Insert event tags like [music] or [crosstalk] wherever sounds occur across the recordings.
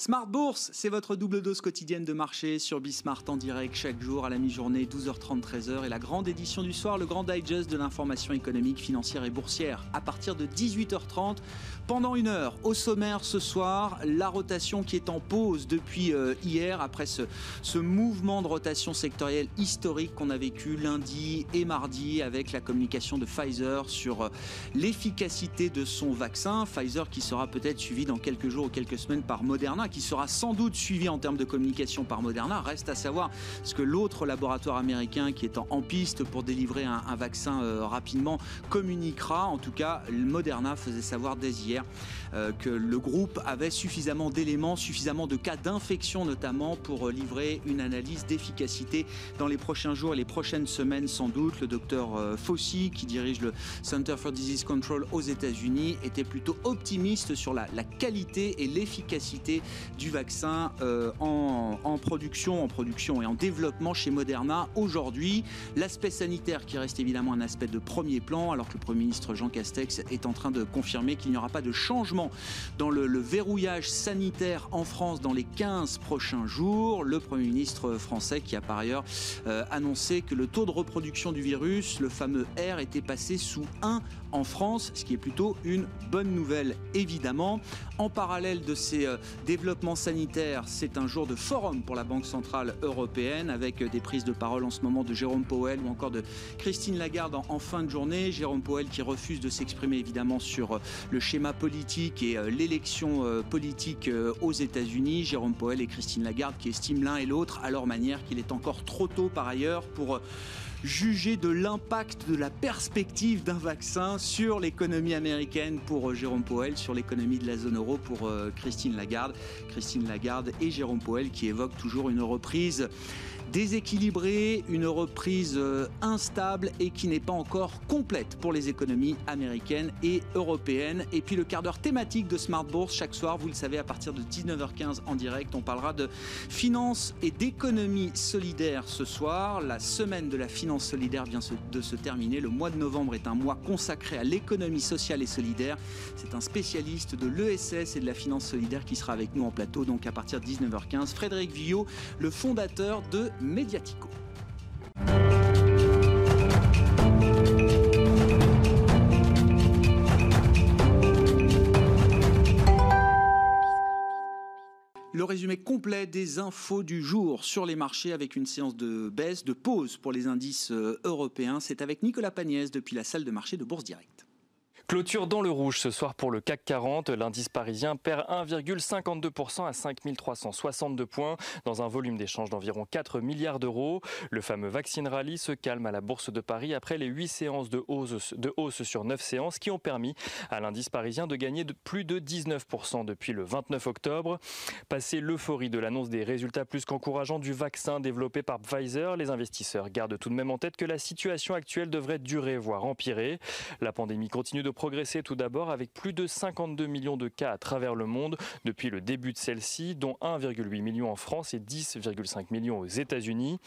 Smart Bourse, c'est votre double dose quotidienne de marché sur Bismart en direct chaque jour à la mi-journée, 12h30, 13h. Et la grande édition du soir, le grand digest de l'information économique, financière et boursière à partir de 18h30 pendant une heure. Au sommaire ce soir, la rotation qui est en pause depuis euh, hier après ce, mouvement de rotation sectorielle historique qu'on a vécu lundi et mardi avec la communication de Pfizer sur euh, l'efficacité de son vaccin. Pfizer qui sera peut-être suivi dans quelques jours ou quelques semaines par Moderna qui sera sans doute suivi en termes de communication par Moderna. Reste à savoir ce que l'autre laboratoire américain qui est en, piste pour délivrer un, vaccin euh, rapidement communiquera. En tout cas, Moderna faisait savoir dès hier euh, que le groupe avait suffisamment d'éléments, suffisamment de cas d'infection notamment pour euh, livrer une analyse d'efficacité dans les prochains jours et les prochaines semaines sans doute. Le docteur Fauci, qui dirige le Center for Disease Control aux États-Unis, était plutôt optimiste sur la qualité et l'efficacité du vaccin euh, en, production, en production et en développement chez Moderna aujourd'hui. L'aspect sanitaire qui reste évidemment un aspect de premier plan, alors que le Premier ministre Jean Castex est en train de confirmer qu'il n'y aura pas de changement dans le, verrouillage sanitaire en France dans les 15 prochains jours. Le Premier ministre français qui a par ailleurs euh, annoncé que le taux de reproduction du virus, le fameux R, était passé sous 1 en France, ce qui est plutôt une bonne nouvelle évidemment. En parallèle de ces euh, développement sanitaire, c'est un jour de forum pour la Banque Centrale Européenne avec des prises de parole en ce moment de Jérôme Powell ou encore de Christine Lagarde en, fin de journée. Jérôme Powell qui refuse de s'exprimer évidemment sur euh, le schéma politique et euh, l'élection euh, politique aux États-Unis. Jérôme Powell et Christine Lagarde qui estiment l'un et l'autre à leur manière qu'il est encore trop tôt par ailleurs pour juger de l'impact de la perspective d'un vaccin sur l'économie américaine pour euh, Jérôme Powell, sur l'économie de la zone euro pour euh, Christine Lagarde. Christine Lagarde et Jérôme Powell qui évoquent toujours une reprise déséquilibrée, une reprise euh, instable et qui n'est pas encore complète pour les économies américaines et européennes. Et puis le quart d'heure thématique de Smart Bourse chaque soir, vous le savez, à partir de 19h15 en direct, on parlera de finance et d'économie solidaire ce soir. La semaine de la finance solidaire vient de se terminer. Le mois de novembre est un mois consacré à l'économie sociale et solidaire. C'est un spécialiste de l'ESS et de la finance solidaire qui sera avec nous en plateau, donc à partir de 19h15. Frédéric Villot, le fondateur de Le résumé complet des infos du jour sur les marchés avec une séance de baisse, de pause pour les indices euh, européens, c'est avec Nicolas Pagnès depuis la salle de marché de Bourse Directe. Clôture dans le rouge ce soir pour le CAC 40. L'indice parisien perd 1,52% à 5362 points dans un volume d'échange d'environ 4 milliards d'euros. Le fameux Vaccine Rally se calme à la Bourse de Paris après les 8 séances de hausse, de hausse sur 9 séances qui ont permis à l'indice parisien de gagner de plus de 19% depuis le 29 octobre. Passé l'euphorie de l'annonce des résultats plus qu'encourageants du vaccin développé par Pfizer, les investisseurs gardent tout de même en tête que la situation actuelle devrait durer, voire empirer. La pandémie continue de progressé tout d'abord avec plus de 52 millions de cas à travers le monde depuis le début de celle-ci, dont 1,8 million en France et 10,5 millions aux États-Unis.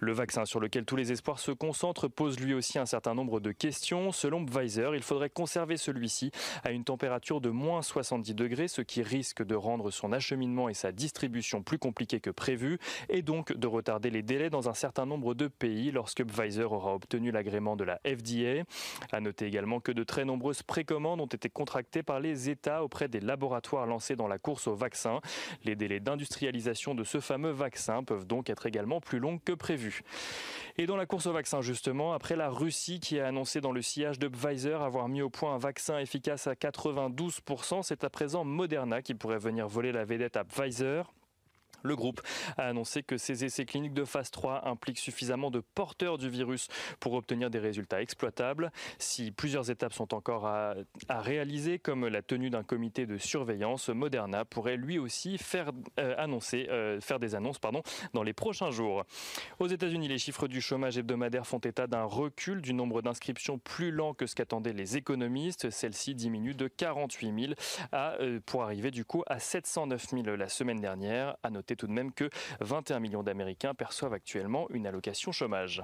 Le vaccin sur lequel tous les espoirs se concentrent pose lui aussi un certain nombre de questions. Selon Pfizer, il faudrait conserver celui-ci à une température de moins 70 degrés, ce qui risque de rendre son acheminement et sa distribution plus compliqués que prévu et donc de retarder les délais dans un certain nombre de pays lorsque Pfizer aura obtenu l'agrément de la FDA. À noter également que de très nombreux nombreuses précommandes ont été contractées par les États auprès des laboratoires lancés dans la course au vaccin. Les délais d'industrialisation de ce fameux vaccin peuvent donc être également plus longs que prévu. Et dans la course au vaccin, justement, après la Russie qui a annoncé dans le sillage de Pfizer avoir mis au point un vaccin efficace à 92%, c'est à présent Moderna qui pourrait venir voler la vedette à Pfizer. Le groupe a annoncé que ces essais cliniques de phase 3 impliquent suffisamment de porteurs du virus pour obtenir des résultats exploitables. Si plusieurs étapes sont encore à, réaliser, comme la tenue d'un comité de surveillance, Moderna pourrait lui aussi faire, euh, annoncer, euh, faire des annonces pardon, dans les prochains jours. Aux États-Unis, les chiffres du chômage hebdomadaire font état d'un recul du nombre d'inscriptions plus lent que ce qu'attendaient les économistes. Celle-ci diminue de 48 000 à, euh, pour arriver du coup à 709 000 la semaine dernière. À noter tout de même que 21 millions d'Américains perçoivent actuellement une allocation chômage.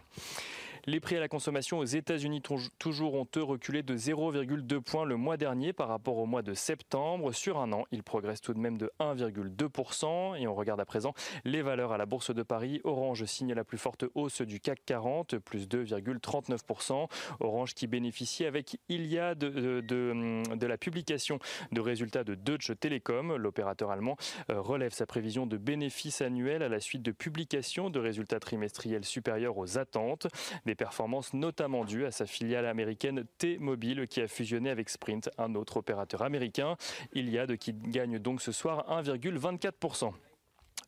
Les prix à la consommation aux États-Unis toujours ont eux reculé de 0,2 points le mois dernier par rapport au mois de septembre. Sur un an, ils progressent tout de même de 1,2%. Et on regarde à présent les valeurs à la Bourse de Paris. Orange signe la plus forte hausse du CAC 40, plus 2,39%. Orange qui bénéficie avec Iliad de, de, de, la publication de résultats de Deutsche Telekom. L'opérateur allemand euh, relève sa prévision de bénéfices annuels à la suite de publications de résultats trimestriels supérieurs aux attentes. Des performances notamment dues à sa filiale américaine T-Mobile qui a fusionné avec Sprint, un autre opérateur américain. Iliad qui gagne donc ce soir 1,24%.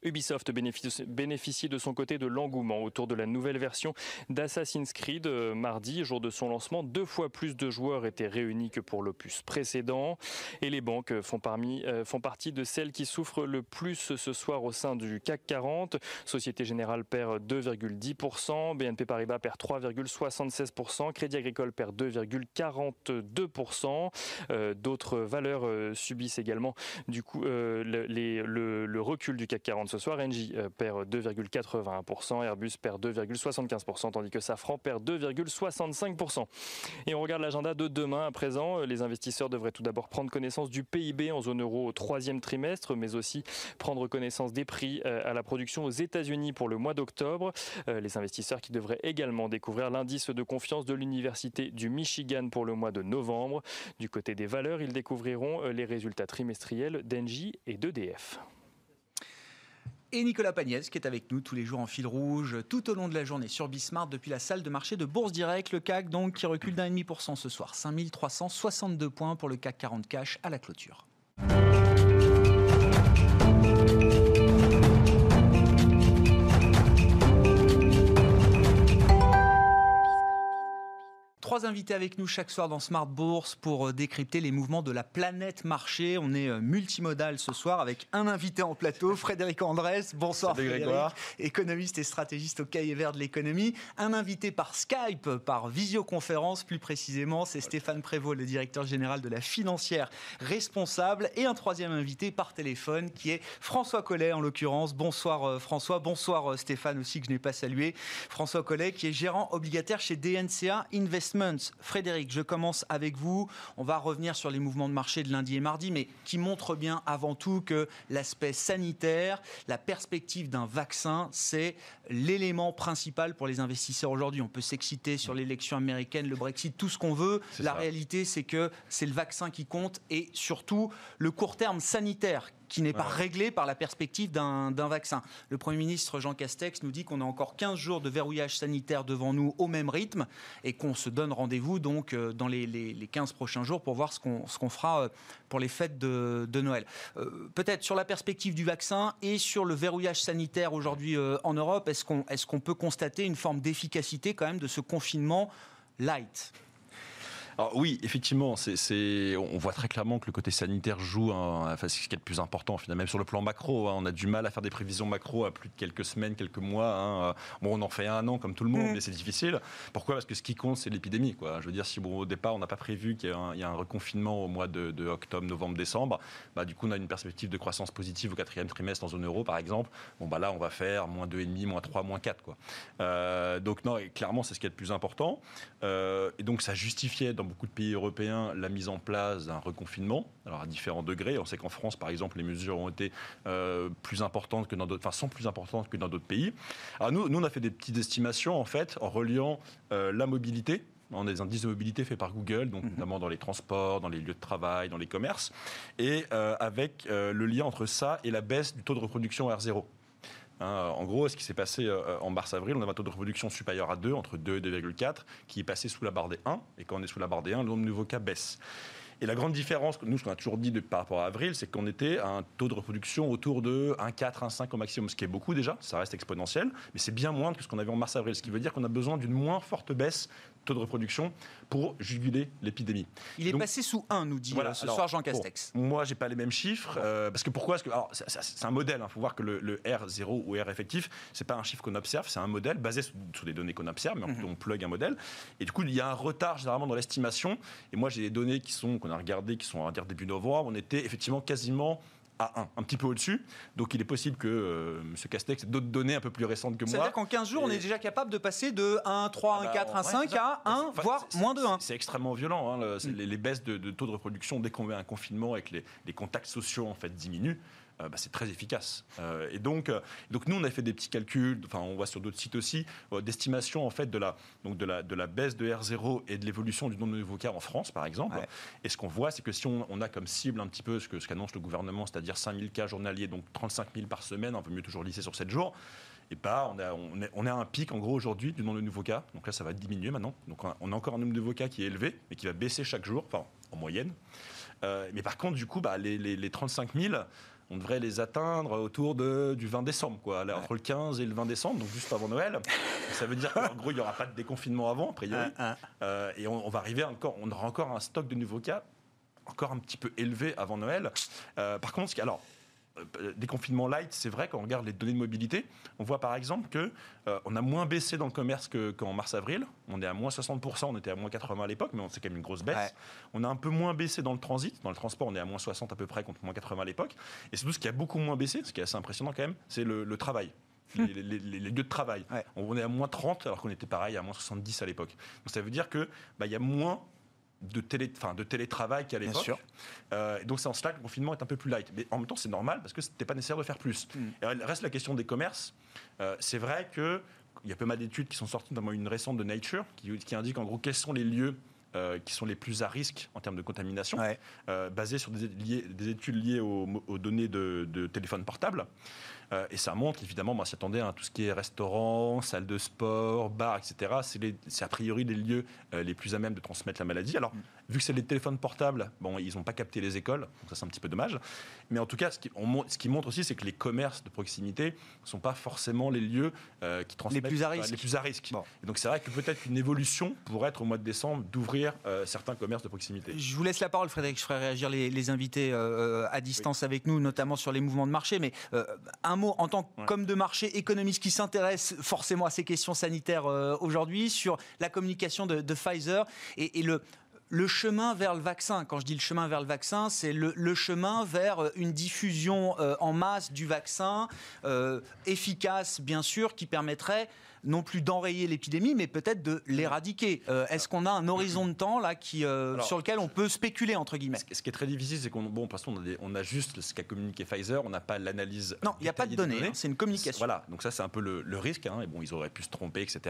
Ubisoft bénéficie de son côté de l'engouement autour de la nouvelle version d'Assassin's Creed. Euh, mardi, jour de son lancement, deux fois plus de joueurs étaient réunis que pour l'opus précédent. Et les banques font, euh, partie de celles qui souffrent le plus ce soir au sein du CAC 40. Société Générale perd 2,10%, BNP Paribas perd 3,76%, Crédit Agricole perd 2,42%. Euh, d'autres valeurs subissent également du le recul du CAC 40 ce soir. Engie euh, perd 2,81%, Airbus perd 2,75%, tandis que Safran perd 2,65%. Et on regarde l'agenda de demain à présent. Les investisseurs devraient tout d'abord prendre connaissance du PIB en zone euro au troisième trimestre, mais aussi prendre connaissance des prix euh, à la production aux États-Unis pour le mois d'octobre. Euh, les investisseurs qui devraient également découvrir l'indice de confiance de l'Université du Michigan pour le mois de novembre. Du côté des valeurs, ils découvriront les résultats trimestriels d'Engie et d'EDF et Nicolas Pagnès qui est avec nous tous les jours en fil rouge tout au long de la journée sur Bismart depuis la salle de marché de Bourse Direct. Le CAC donc qui recule d'un demi pour cent ce soir, 5362 points pour le CAC 40 cash à la clôture. Trois invités avec nous chaque soir dans Smart Bourse pour euh, décrypter les mouvements de la planète marché. On est euh, multimodal ce soir avec un invité en plateau, [laughs] Frédéric Andrès. Bonsoir Frédéric, économiste et stratégiste au cahier vert de l'économie. Un invité par Skype, par visioconférence plus précisément, c'est Stéphane Prévost, le directeur général de la financière responsable. Et un troisième invité par téléphone qui est François Collet en l'occurrence. Bonsoir euh, François, bonsoir Stéphane aussi que je n'ai pas salué. François Collet qui est gérant obligataire chez DNCA Investment Frédéric, je commence avec vous. On va revenir sur les mouvements de marché de lundi et mardi, mais qui montrent bien avant tout que l'aspect sanitaire, la perspective d'un vaccin, c'est l'élément principal pour les investisseurs aujourd'hui. On peut s'exciter sur l'élection américaine, le Brexit, tout ce qu'on veut. La réalité, c'est que c'est le vaccin qui compte et surtout le court terme sanitaire qui n'est pas réglé par la perspective d'un vaccin. Le Premier ministre Jean Castex nous dit qu'on a encore 15 jours de verrouillage sanitaire devant nous au même rythme et qu'on se donne rendez-vous donc euh, dans les, les, 15 prochains jours pour voir ce qu'on fera euh, pour les fêtes de, Noël. Euh, peut-être sur la perspective du vaccin et sur le verrouillage sanitaire aujourd'hui en Europe, est-ce qu'on est qu'on peut constater une forme d'efficacité quand même de ce confinement light? Alors oui, effectivement, c'est, on voit très clairement que le côté sanitaire joue, enfin, ce qui est le plus important finalement, même sur le plan macro. Hein. on a du mal à faire des prévisions macro à plus de quelques semaines, quelques mois. Hein. Bon, on en fait un an comme tout le monde, mm. mais c'est difficile. Pourquoi? Parce que ce qui compte, c'est l'épidémie. Quoi. Je veux dire, si bon, au départ, on n'a pas prévu qu'il y ait un, reconfinement au mois de, octobre, novembre, décembre, bah, du coup, on a une perspective de croissance positive au quatrième trimestre en zone euro, par exemple. Bon, bah là, on va faire moins 2,5, moins 3, moins 4. Quoi. Euh, donc, non, clairement, c'est ce qui est le plus important. Euh, et donc, ça justifiait dans beaucoup de pays européens la mise en place d'un reconfinement, alors à différents degrés. On sait qu'en France, par exemple, les mesures ont été euh, plus importantes que dans d'autres, enfin sont plus importantes que dans d'autres pays. Alors nous, nous, on a fait des petites estimations en fait en reliant euh, la mobilité on a des indices de mobilité faits par Google, donc mhm. notamment dans les transports, dans les lieux de travail, dans les commerces, et euh, avec le lien entre ça et la baisse du taux de reproduction R0. Hein, en gros, ce qui s'est passé euh, en mars-avril, on avait un taux de reproduction supérieur à 2, entre 2 et 2,4, qui est passé sous la barre des 1. Et quand on est sous la barre des 1, le nombre de cas baisse. Et la grande différence, nous, ce qu'on a toujours dit par rapport à avril, c'est qu'on était à un taux de reproduction autour de 1,4, 1,5 au maximum, ce qui est beaucoup déjà, ça reste exponentiel, mais c'est bien moins que ce qu'on avait en mars-avril, ce qui veut dire qu'on a besoin d'une moins forte baisse taux de reproduction pour juguler l'épidémie. Il est passé sous 1, nous dit ce soir Jean Castex. Moi, moi, j'ai pas les mêmes chiffres. Euh, parce que pourquoi que, C'est un modèle. Il hein. faut voir que le, R0 ou R effectif, c'est pas un chiffre qu'on observe, c'est un modèle basé sur, des données qu'on observe, mais on, mhm. on plug un modèle. Et du coup, il y a un retard généralement dans l'estimation. Et moi, j'ai des données qui sont qu'on a regardées, qui sont on va dire début novembre. On était effectivement quasiment à 1, un petit peu au-dessus. Donc il est possible que euh, M. Castex ait d'autres données un peu plus récentes que moi. C'est-à-dire qu'en 15 jours, on est déjà capable de passer de 1, 3, 1, 4, 1, 5 à 1, voire moins de 1. C'est extrêmement violent. Hein, mm. les, baisses de, taux de reproduction dès qu'on met un confinement et que les, les contacts sociaux en fait diminuent. Euh, bah, c'est très efficace. Euh, et donc, euh, donc, nous, on a fait des petits calculs, enfin, on voit sur d'autres sites aussi, d'estimation en fait de la, donc de, la, de la baisse de R0 et de l'évolution du nombre de nouveaux cas en France, par exemple. Et ce qu'on voit, c'est que si on, a comme cible un petit peu ce qu'annonce ce qu'annonce le gouvernement, c'est-à-dire 5000 cas journaliers, donc 35 000 par semaine, on peut mieux toujours lisser sur 7 jours, et pas, on a, on, est, on a un pic en gros aujourd'hui du nombre de nouveaux cas. Donc là, ça va diminuer maintenant. Donc on a, encore un nombre de nouveaux cas qui est élevé, mais qui va baisser chaque jour, enfin en moyenne. mais par contre, du coup, bah, les, les, les 35 000, on devrait les atteindre autour de, du 20 décembre, quoi, entre le 15 et le 20 décembre, donc juste avant Noël. ça veut dire qu'en gros, il n'y aura pas de déconfinement avant, a priori. Euh, et on, va arriver encore, on aura encore un stock de nouveaux cas encore un petit peu élevé avant Noël. Euh, par contre, alors, déconfinement light, c'est vrai, quand on regarde les données de mobilité, on voit par exemple que euh, on a moins baissé dans le commerce qu'en mars-avril. On est à moins 60%, on était à moins 80 à l'époque, mais c'est quand même une grosse baisse. On a un peu moins baissé dans le transit. Dans le transport, on est à moins 60 à peu près contre moins 80 à l'époque. Et c'est tout ce qui a beaucoup moins baissé, ce qui est assez impressionnant quand même, c'est le, travail. [laughs] Hum. Les, lieux de travail. On est à moins 30 alors qu'on était pareil à moins 70 à l'époque. Donc ça veut dire que bah, y a moins de, télé, de télétravail qu'à l'époque. Euh, donc c'est en cela que le confinement est un peu plus light. Mais en même temps, c'est normal parce que ce n'était pas nécessaire de faire plus. Mm. Et reste la question des commerces. Euh, c'est vrai qu'il y a peu mal d'études qui sont sorties, notamment une récente de Nature, qui, qui indique en gros quels sont les lieux euh, qui sont les plus à risque en termes de contamination, euh, basées sur des, des, études liées aux, données de, de téléphone portable. Euh, et ça montre, évidemment, moi, s'y attendait, à tout ce qui est restaurant, salle de sport, bar, etc. C'est a priori les lieux euh, les plus à même de transmettre la maladie. Alors, mm. Vu que c'est les téléphones portables, bon, ils n'ont pas capté les écoles, donc ça c'est un petit peu dommage. Mais en tout cas, ce qui, ce qui montre aussi, c'est que les commerces de proximité ne sont pas forcément les lieux euh, qui transmettent les plus à risque. les plus à risque. Et donc c'est vrai que peut-être une évolution pourrait être au mois de décembre d'ouvrir certains commerces de proximité. Je vous laisse la parole, Frédéric. Je ferai réagir les, invités à distance avec nous, notamment sur les mouvements de marché. Mais un en tant qu'homme de marché, économiste qui s'intéresse forcément à ces questions sanitaires euh, aujourd'hui, sur la communication de, Pfizer et, le, le chemin vers le vaccin. Quand je dis le chemin vers le vaccin, c'est le, chemin vers euh, une diffusion euh, en masse du vaccin, efficace bien sûr, qui permettrait non plus d'enrayer l'épidémie, mais peut-être de l'éradiquer. Euh, est-ce qu'on a un horizon de temps là qui, euh, sur lequel on peut spéculer entre guillemets Ce qui est très difficile, c'est qu'on bon, on a, on a juste ce qu'a communiqué Pfizer, on n'a pas l'analyse. Non, il n'y a pas de données, hein, c'est une communication. Voilà, donc ça c'est un peu le, risque. Hein, et bon, ils auraient pu se tromper, etc.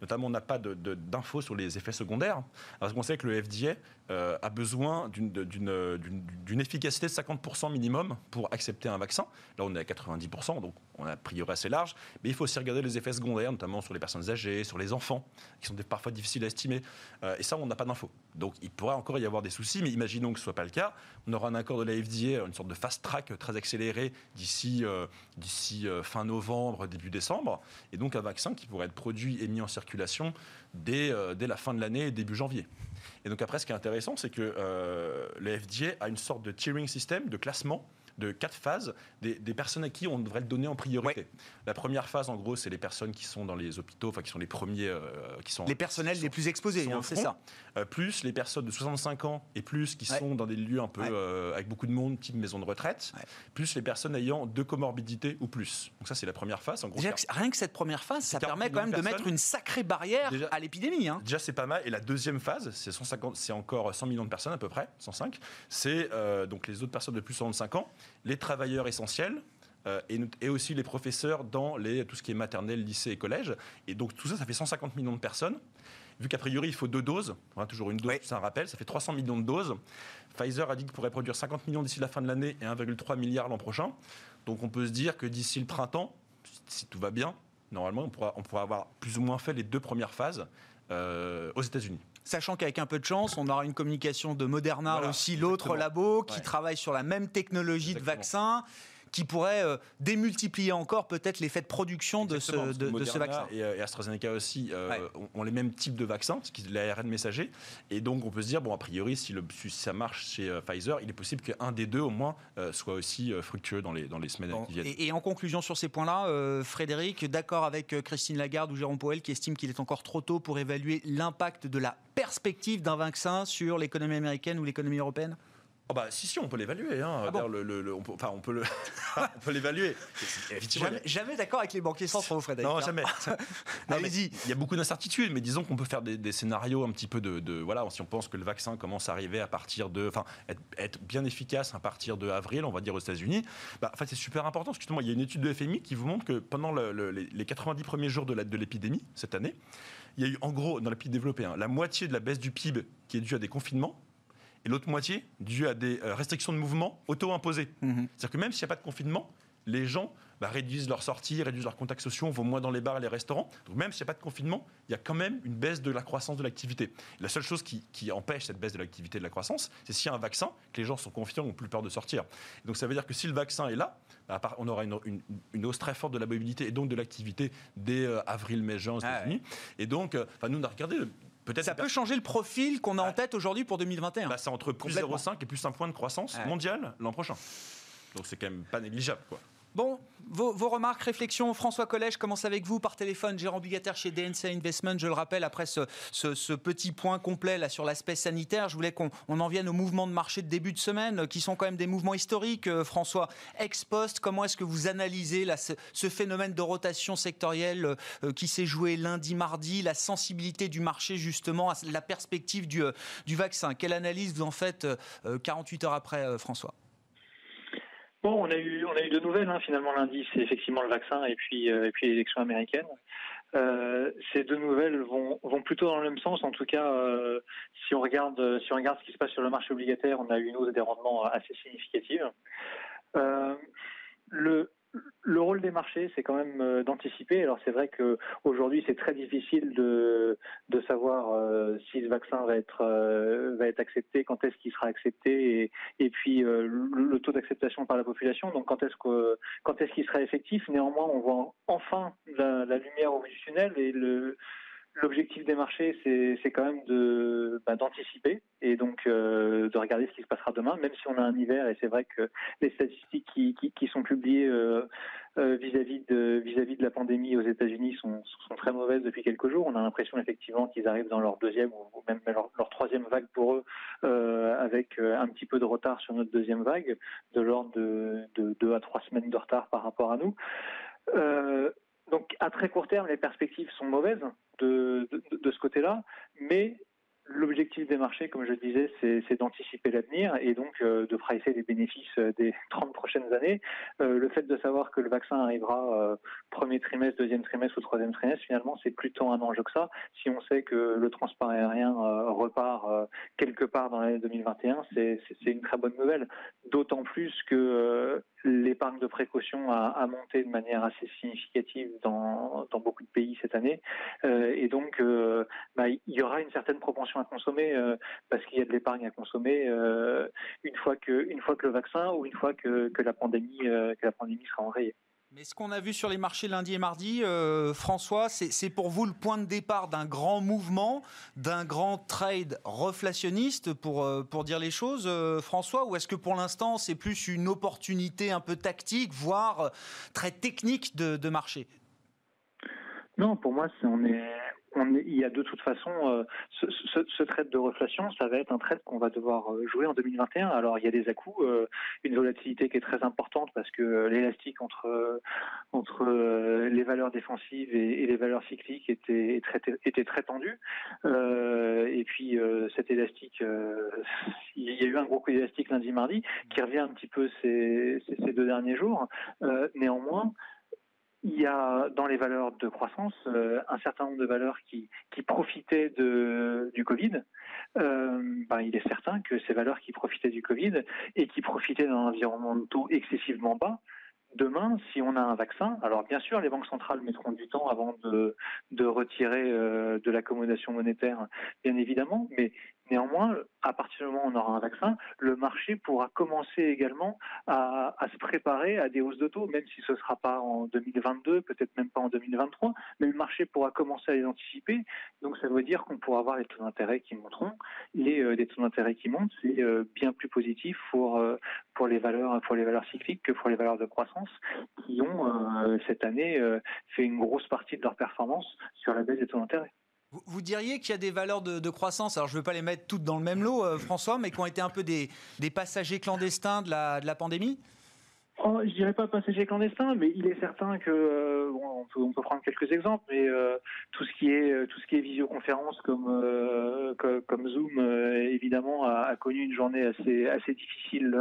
Notamment, on n'a pas d'infos sur les effets secondaires. Parce qu'on sait que le FDA euh, a besoin d'une efficacité de 50% minimum pour accepter un vaccin. Là, on est à 90%, donc on a a priori assez large. Mais il faut aussi regarder les effets secondaires, notamment sur les personnes âgées, sur les enfants, qui sont parfois difficiles à estimer. Euh, et ça, on n'a pas d'infos. Donc il pourrait encore y avoir des soucis, mais imaginons que ce ne soit pas le cas. On aura un accord de la FDA, une sorte de fast track très accéléré d'ici euh, euh, fin novembre, début décembre. Et donc un vaccin qui pourrait être produit et mis en circulation dès, dès la fin de l'année, début janvier. Et donc après, ce qui est intéressant, c'est que la FDA a une sorte de tiering system, de classement de quatre phases des, personnes à qui on devrait le donner en priorité. La première phase, en gros, c'est les personnes qui sont dans les hôpitaux, enfin qui sont les premiers, euh, qui sont les personnels les plus exposés, c'est ça. Euh, plus les personnes de 65 ans et plus qui sont dans des lieux un peu euh, avec beaucoup de monde, type maison de retraite. Plus les personnes ayant deux comorbidités ou plus. Donc ça, c'est la première phase. En gros, rien que cette première phase, ça permet quand même de mettre une sacrée barrière à l'épidémie. Hein. Déjà, c'est pas mal. Et la deuxième phase, c'est 150, c'est encore 100 millions de personnes à peu près, 105. C'est donc les autres personnes de plus de 65 ans les travailleurs essentiels, euh, et, aussi les professeurs dans les, tout ce qui est maternelle, lycée et collège. Et donc tout ça, ça fait 150 millions de personnes. Vu qu'a priori, il faut deux doses, on a toujours une dose, c'est un rappel, ça fait 300 millions de doses. Pfizer a dit qu'il pourrait produire 50 millions d'ici la fin de l'année et 1,3 milliard l'an prochain. Donc on peut se dire que d'ici le printemps, si tout va bien, normalement, on pourra, on pourra avoir plus ou moins fait les deux premières phases euh, aux États-Unis. Sachant qu'avec un peu de chance, on aura une communication de Moderna aussi, l'autre labo, qui travaille sur la même technologie de vaccin qui pourrait euh, démultiplier encore peut-être l'effet de production de ce, de, ce, vaccin. Euh, et, AstraZeneca aussi euh, ont, les mêmes types de vaccins, l'ARN messager. Et donc on peut se dire, bon, a priori, si, le, ça marche chez Pfizer, il est possible qu'un des deux au moins soit aussi fructueux dans les, dans les semaines qui viennent. Et, en conclusion sur ces points-là, Frédéric, d'accord avec Christine Lagarde ou Jérôme Powell qui estime qu'il est encore trop tôt pour évaluer l'impact de la perspective d'un vaccin sur l'économie américaine ou l'économie européenne? Oh bah, si, si, on peut l'évaluer. Hein. Ah le, on peut, enfin, on peut le, [laughs] on peut l'évaluer. [laughs] Jamais, jamais d'accord avec les banquiers centraux, Frédéric. Non, jamais. [laughs] Allez-y. Il y a beaucoup d'incertitudes, mais disons qu'on peut faire des, scénarios un petit peu de, voilà, si on pense que le vaccin commence à arriver à partir de, enfin, être, bien efficace à partir de avril, on va dire aux États-Unis. Bah, en fait, c'est super important. Parce que justement, il y a une étude de FMI qui vous montre que pendant les 90 premiers jours de l'épidémie cette année, il y a eu en gros dans les pays développés hein, la moitié de la baisse du PIB qui est due à des confinements et l'autre moitié due à des euh, restrictions de mouvement auto-imposées. Mhm. C'est-à-dire que même s'il n'y a pas de confinement, les gens bah, réduisent leurs sorties, réduisent leurs contacts sociaux, vont moins dans les bars et les restaurants. Donc même s'il n'y a pas de confinement, il y a quand même une baisse de la croissance de l'activité. La seule chose qui, empêche cette baisse de l'activité et de la croissance, c'est s'il y a un vaccin, que les gens sont confiants, n'ont plus peur de sortir. Donc ça veut dire que si le vaccin est là, bah, on aura une, hausse très forte de la mobilité et donc de l'activité dès euh, avril, mai, juin aux ah États-Unis. Et donc, euh, nous, on a regardé ça peut changer le profil qu'on a en tête aujourd'hui pour 2021. Bah, c'est entre plus 0,5 et plus un point de croissance mondiale l'an prochain. Donc c'est quand même pas négligeable. Quoi. Bon, vos, remarques, réflexions, François Collège, je commence avec vous par téléphone, gérant obligataire chez DNC Investment. Je le rappelle, après ce, petit point complet là, sur l'aspect sanitaire, je voulais qu'on en vienne aux mouvements de marché de début de semaine, qui sont quand même des mouvements historiques. Euh, François, ex post, comment est-ce que vous analysez ce, phénomène de rotation sectorielle euh, qui s'est joué lundi, mardi, la sensibilité du marché justement à la perspective euh, du vaccin? Quelle analyse vous en faites 48 heures après, François? Bon, on a eu on a eu deux nouvelles hein, finalement lundi, c'est effectivement le vaccin et puis euh, et puis l'élection américaine. Euh, ces deux nouvelles vont vont plutôt dans le même sens. En tout cas, euh, si on regarde si on regarde ce qui se passe sur le marché obligataire, on a eu une hausse des rendements assez significative. le le rôle des marchés, c'est quand même euh, d'anticiper. Alors c'est vrai que aujourd'hui, c'est très difficile de de savoir euh, si le vaccin va être euh, va être accepté, quand est-ce qu'il sera accepté, et, et puis le, taux d'acceptation par la population. Donc quand est-ce que quand est-ce qu'il sera effectif? Néanmoins, on voit enfin la, la lumière au bout du tunnel et le L'objectif des marchés, c'est quand même de bah, d'anticiper et donc euh, de regarder ce qui se passera demain, même si on a un hiver. Et c'est vrai que les statistiques qui, qui, qui sont publiées euh, euh, vis-à-vis de vis-à-vis de la pandémie aux États-Unis sont, sont très mauvaises depuis quelques jours. On a l'impression effectivement qu'ils arrivent dans leur deuxième ou même leur, leur troisième vague pour eux, avec un petit peu de retard sur notre deuxième vague, de l'ordre de, de deux à trois semaines de retard par rapport à nous. Donc à très court terme, les perspectives sont mauvaises de, de, de ce côté-là, mais L'objectif des marchés, comme je le disais, c'est d'anticiper l'avenir et donc euh, de pricer les bénéfices euh, des [laughs] 30 prochaines années. Euh, le fait de savoir que le vaccin arrivera premier trimestre, deuxième trimestre ou troisième trimestre, finalement, c'est plutôt un enjeu que ça. Si on sait que le transport aérien repart quelque part dans l'année 2021, c'est une très bonne nouvelle. D'autant plus que l'épargne de précaution a, a, monté de manière assez significative dans, dans beaucoup de pays cette année. et donc, bah, il y aura une certaine propension à consommer euh, parce qu'il y a de l'épargne à consommer euh, une fois que une fois que le vaccin ou une fois que, que la pandémie euh, que la pandémie sera enrayée. Mais ce qu'on a vu sur les marchés lundi et mardi, François, c'est pour vous le point de départ d'un grand mouvement, d'un grand trade reflationniste, pour, pour dire les choses, François Ou est-ce que pour l'instant, c'est plus une opportunité un peu tactique, voire très technique de, de marché? Non, pour moi, on il y a de toute façon euh, ce, ce, trade de reflation, ça va être un trade qu'on va devoir euh, jouer en 2021. Alors il y a des à-coups, euh, une volatilité qui est très importante parce que l'élastique entre les valeurs défensives et, les valeurs cycliques était très tendu. et puis cet élastique, il y a eu un gros coup d'élastique lundi mardi qui revient un petit peu ces deux derniers jours. néanmoins il y a dans les valeurs de croissance euh, un certain nombre de valeurs qui, profitaient du Covid. Euh, ben, il est certain que ces valeurs qui profitaient du Covid et qui profitaient d'un environnement de taux excessivement bas demain, si on a un vaccin, alors bien sûr, les banques centrales mettront du temps avant de, de retirer euh, de l'accommodation monétaire, bien évidemment, mais Néanmoins, à partir du moment où on aura un vaccin, le marché pourra commencer également à, se préparer à des hausses de taux, même si ce ne sera pas en 2022, peut-être même pas en 2023, mais le marché pourra commencer à les anticiper. Donc ça veut dire qu'on pourra avoir les taux d'intérêt qui monteront. Et euh, des taux d'intérêt qui montent, c'est euh, bien plus positif pour, euh, pour, les valeurs, pour les valeurs cycliques que pour les valeurs de croissance qui ont cette année fait une grosse partie de leur performance sur la baisse des taux d'intérêt. Vous, diriez qu'il y a des valeurs de, croissance, alors je ne veux pas les mettre toutes dans le même lot, euh, François, mais qui ont été un peu des, passagers clandestins de la pandémie? Oh, je dirais pas passager clandestin, mais il est certain que euh, bon, on, peut, prendre quelques exemples, mais euh, tout ce qui est tout ce qui est visioconférence comme euh, comme, Zoom évidemment a, connu une journée assez assez difficile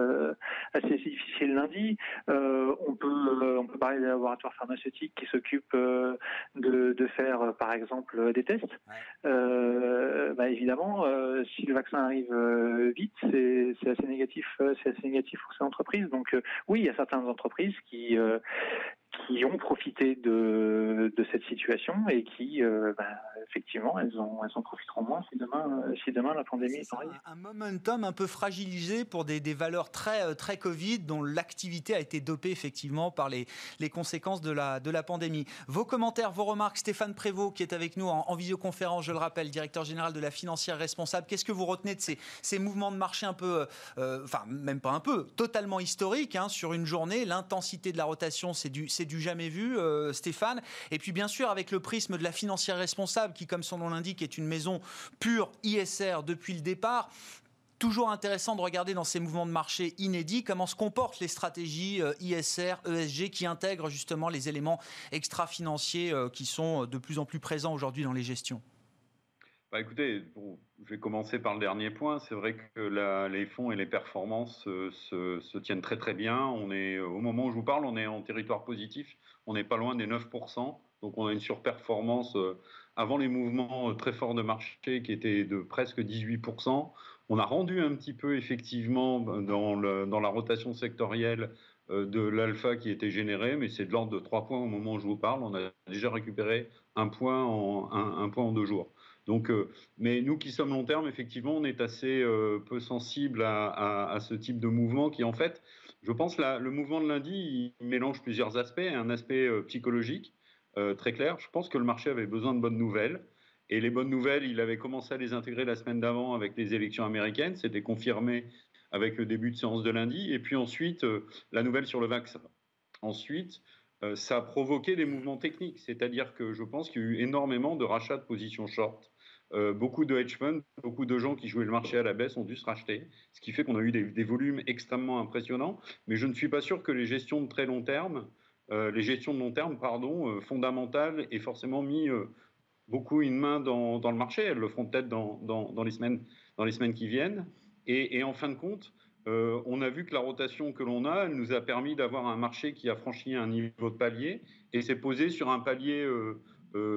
assez difficile lundi. on peut on peut parler des laboratoires pharmaceutiques qui s'occupent de, de faire par exemple des tests. Bah, évidemment, si le vaccin arrive vite, c'est assez négatif c'est assez négatif pour ces entreprises. Donc oui, il y a certaines entreprises qui, euh, qui ont profité de, de cette situation et qui, euh, bah, effectivement, elles en, elles en profiteront moins si demain, euh, si demain la pandémie est, en Un momentum un peu fragilisé pour des, des valeurs très, très Covid dont l'activité a été dopée effectivement par les, les conséquences de la, de la pandémie. Vos commentaires, vos remarques, Stéphane Prévost qui est avec nous en, en visioconférence, je le rappelle, directeur général de la financière responsable. Qu'est-ce que vous retenez de ces, ces mouvements de marché un peu, enfin même pas un peu, totalement historiques hein, sur une journée? L'intensité de la rotation, c'est du, c'est du jamais vu, euh, Stéphane. Et puis bien sûr, avec le prisme de la financière responsable, qui, comme son nom l'indique, est une maison pure ISR depuis le départ, toujours intéressant de regarder dans ces mouvements de marché inédits comment se comportent les stratégies euh, ISR, ESG qui intègrent justement les éléments extra-financiers euh, qui sont de plus en plus présents aujourd'hui dans les gestions. Bah écoutez, je vais commencer par le dernier point. C'est vrai que les fonds et les performances euh, se, tiennent très très bien. On est, au moment où je vous parle, on est en territoire positif. On n'est pas loin des 9%. Donc on a une surperformance euh, avant les mouvements euh, très forts de marché qui étaient de presque 18%. On a rendu un petit peu effectivement dans, la rotation sectorielle de l'alpha qui était généré, mais c'est de l'ordre de 3 points au moment où je vous parle. On a déjà récupéré un point en, un point en deux jours. Donc, euh, mais nous qui sommes long terme, effectivement, on est assez euh, peu sensible à, ce type de mouvement qui, en fait, je pense, le mouvement de lundi, il mélange plusieurs aspects. Un aspect euh, psychologique, très clair. Je pense que le marché avait besoin de bonnes nouvelles. Et les bonnes nouvelles, il avait commencé à les intégrer la semaine d'avant avec les élections américaines. C'était confirmé avec le début de séance de lundi. Et puis ensuite, la nouvelle sur le vaccin. Ensuite, ça a provoqué des mouvements techniques. C'est-à-dire que je pense qu'il y a eu énormément de rachats de positions short euh, beaucoup de hedge funds, beaucoup de gens qui jouaient le marché à la baisse ont dû se racheter, ce qui fait qu'on a eu des, volumes extrêmement impressionnants. Mais je ne suis pas sûr que les gestions de très long terme, euh, les gestions de long terme, pardon, euh, fondamentales, aient forcément mis beaucoup une main dans, le marché. Elles le feront peut-être dans, les semaines, dans les semaines qui viennent. Et, en fin de compte, on a vu que la rotation que l'on a, elle nous a permis d'avoir un marché qui a franchi un niveau de palier et s'est posé sur un palier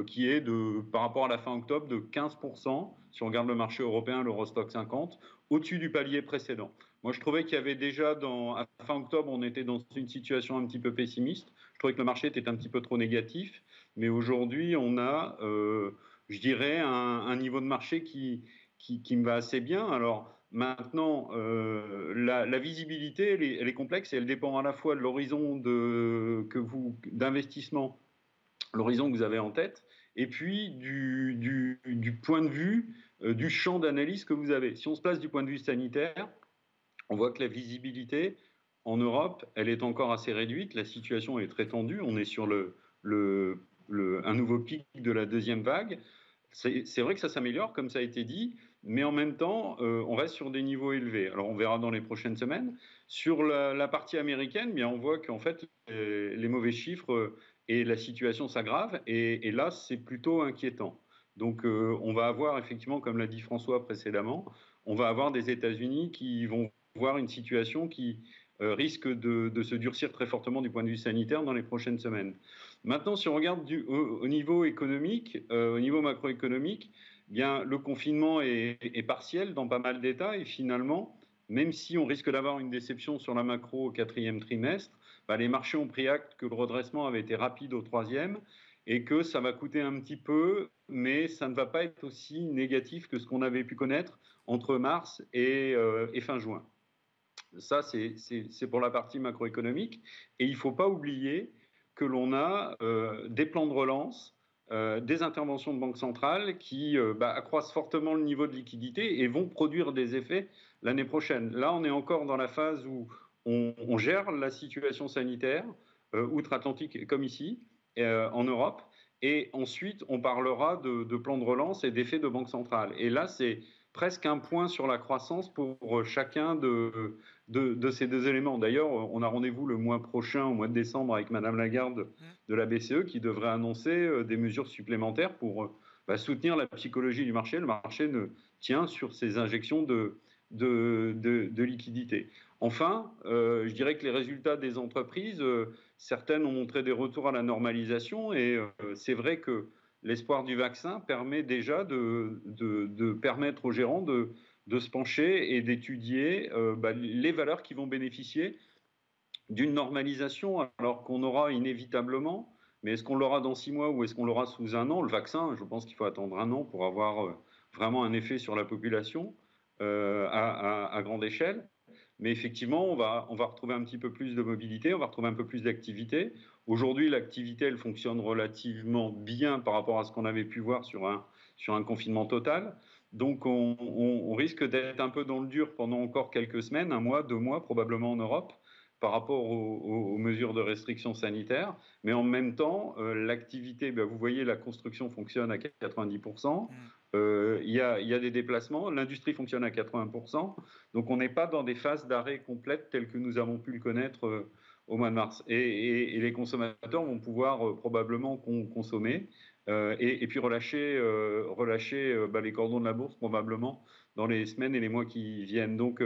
qui est de, par rapport à la fin octobre de 15%, si on regarde le marché européen, l'Eurostock 50, au-dessus du palier précédent. Moi, je trouvais qu'il y avait déjà, dans, à fin octobre, on était dans une situation un petit peu pessimiste. Je trouvais que le marché était un petit peu trop négatif. Mais aujourd'hui, on a, euh, je dirais, un, niveau de marché qui, qui, me va assez bien. Alors, Maintenant, euh, la, visibilité, elle est, elle est, complexe et elle dépend à la fois de l'horizon d'investissement l'horizon que vous avez en tête, et puis du, point de vue euh, du champ d'analyse que vous avez. Si on se place du point de vue sanitaire, on voit que la visibilité en Europe, elle est encore assez réduite, la situation est très tendue, on est sur un nouveau pic de la deuxième vague. C'est vrai que ça s'améliore, comme ça a été dit, mais en même temps, euh, on reste sur des niveaux élevés. Alors on verra dans les prochaines semaines. Sur la, partie américaine, bien, on voit qu'en fait, les, mauvais chiffres et la situation s'aggrave. Et, là, c'est plutôt inquiétant. Donc, euh, on va avoir effectivement, comme l'a dit François précédemment, on va avoir des États-Unis qui vont voir une situation qui euh, risque de, se durcir très fortement du point de vue sanitaire dans les prochaines semaines. Maintenant, si on regarde au, niveau économique, euh, au niveau macroéconomique, eh bien le confinement est, partiel dans pas mal d'États et finalement, même si on risque d'avoir une déception sur la macro au quatrième trimestre, bah, les marchés ont pris acte que le redressement avait été rapide au troisième et que ça va coûter un petit peu, mais ça ne va pas être aussi négatif que ce qu'on avait pu connaître entre mars et, euh, fin juin. Ça, c'est pour la partie macroéconomique. Et il ne faut pas oublier que l'on a euh, des plans de relance, euh, des interventions de banque centrale qui bah, accroissent fortement le niveau de liquidité et vont produire des effets l'année prochaine. Là, on est encore dans la phase où on gère la situation sanitaire outre-Atlantique comme ici, euh, en Europe. Et ensuite, on parlera de, de plan de relance et d'effet de banque centrale. Et là, c'est presque un point sur la croissance pour chacun de, ces deux éléments. D'ailleurs, on a rendez-vous le mois prochain, au mois de décembre, avec Madame Lagarde de la BCE, qui devrait annoncer euh, des mesures supplémentaires pour euh, bah, soutenir la psychologie du marché. Le marché ne tient sur ces injections de, de, liquidités. Enfin, je dirais que les résultats des entreprises certaines ont montré des retours à la normalisation et euh, c'est vrai que l'espoir du vaccin permet déjà de, permettre aux gérants de, se pencher et d'étudier euh, bah, les valeurs qui vont bénéficier d'une normalisation alors qu'on aura inévitablement, mais est-ce qu'on l'aura dans six mois ou est-ce qu'on l'aura sous un an? Le vaccin, je pense qu'il faut attendre un an pour avoir euh, vraiment un effet sur la population à, grande échelle. Mais effectivement, on va, on va retrouver un petit peu plus de mobilité, on va retrouver un peu plus d'activité. Aujourd'hui, l'activité, elle fonctionne relativement bien par rapport à ce qu'on avait pu voir sur un, sur un confinement total. Donc, on, on, risque d'être un peu dans le dur pendant encore quelques semaines, un mois, deux mois probablement en Europe par rapport aux, mesures de restriction sanitaire. Mais en même temps, euh, l'activité, ben, vous voyez, la construction fonctionne à 90%. Euh, il y, a, des déplacements, l'industrie fonctionne à 80%, donc on n'est pas dans des phases d'arrêt complètes telles que nous avons pu le connaître euh, au mois de mars. Et, les consommateurs vont pouvoir probablement consommer et, puis relâcher, relâcher bah, les cordons de la bourse probablement dans les semaines et les mois qui viennent. Donc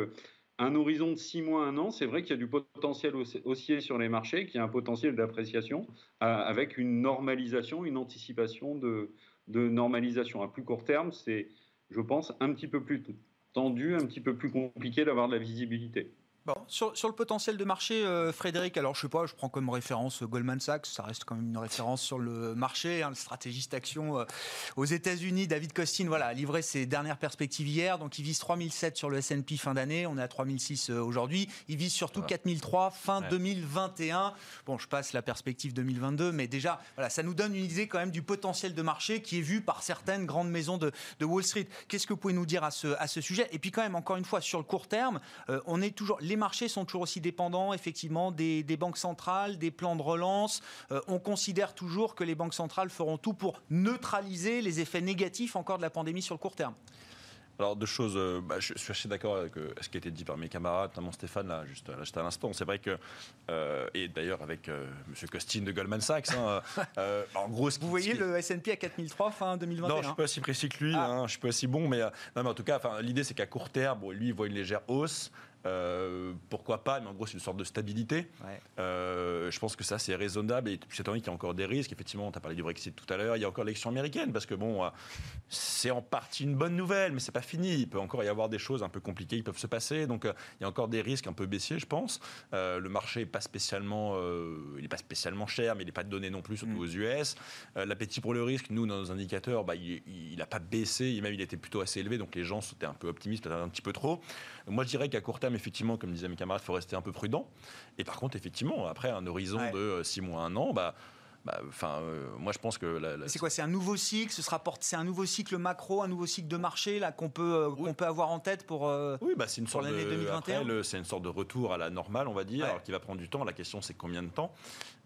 un horizon de 6 mois, 1 an, c'est vrai qu'il y a du potentiel haussier sur les marchés, qu'il y a un potentiel d'appréciation avec une normalisation, une anticipation de, de normalisation. À plus court terme, c'est, je pense, un petit peu plus tendu, un petit peu plus compliqué d'avoir de la visibilité. Bon, sur, le potentiel de marché, euh, Frédéric, alors je sais pas, je prends comme référence euh, Goldman Sachs, ça reste quand même une référence sur le marché, hein, le stratégiste action euh, aux États-Unis, David Costin, voilà, a livré ses dernières perspectives hier, donc il vise 3007 sur le S&P fin d'année, on est à 3006 aujourd'hui, il vise surtout 4003 fin 2021. Bon, je passe la perspective 2022, mais déjà, voilà, ça nous donne une idée quand même du potentiel de marché qui est vu par certaines grandes maisons de, Wall Street. Qu'est-ce que vous pouvez nous dire à ce, à ce sujet? Et puis quand même, encore une fois, sur le court terme, on est toujours les marchés sont toujours aussi dépendants, effectivement, des, banques centrales, des plans de relance. Euh, on considère toujours que les banques centrales feront tout pour neutraliser les effets négatifs encore de la pandémie sur le court terme. Alors, deux choses. Euh, bah, je suis assez d'accord avec euh, ce qui a été dit par mes camarades, notamment Stéphane, là, juste, à l'instant. C'est vrai que, et d'ailleurs avec M. Costin de Goldman Sachs, hein, [laughs] en gros. Vous voyez le SP à 4003 fin 2021 Non, je ne suis pas aussi précis que lui, ah. hein, je ne suis pas aussi bon, mais, non, mais en tout cas, l'idée, c'est qu'à court terme, lui, il voit une légère hausse. Euh, pourquoi pas Mais en gros, c'est une sorte de stabilité. Euh, je pense que ça, c'est raisonnable. Et cette année, qu'il y a encore des risques. Effectivement, tu as parlé du Brexit tout à l'heure. Il y a encore l'élection américaine. Parce que, bon, euh, c'est en partie une bonne nouvelle, mais c'est pas fini. Il peut encore y avoir des choses un peu compliquées qui peuvent se passer. Donc, il y a encore des risques un peu baissiers, je pense. le marché n'est pas spécialement, il n'est pas spécialement cher, mais il n'est pas donné non plus, surtout mm. aux US. L'appétit pour le risque, nous, dans nos indicateurs, bah, il n'a pas baissé. Même, il était plutôt assez élevé. Donc, les gens étaient un peu optimistes, peut-être un petit peu trop. Moi, je dirais qu'à court terme, effectivement, comme disaient mes camarades, il faut rester un peu prudent. Et par contre, effectivement, après un horizon de 6 mois, 1 an, bah, bah, enfin, euh, moi je pense que. C'est quoi C'est un nouveau cycle Ce sera c'est un nouveau cycle macro, un nouveau cycle de marché là qu'on peut euh, qu'on peut avoir en tête pour. Euh, oui, bah c'est une sorte l'année 2021. C'est une sorte de retour à la normale, on va dire, qui va prendre du temps. La question c'est combien de temps?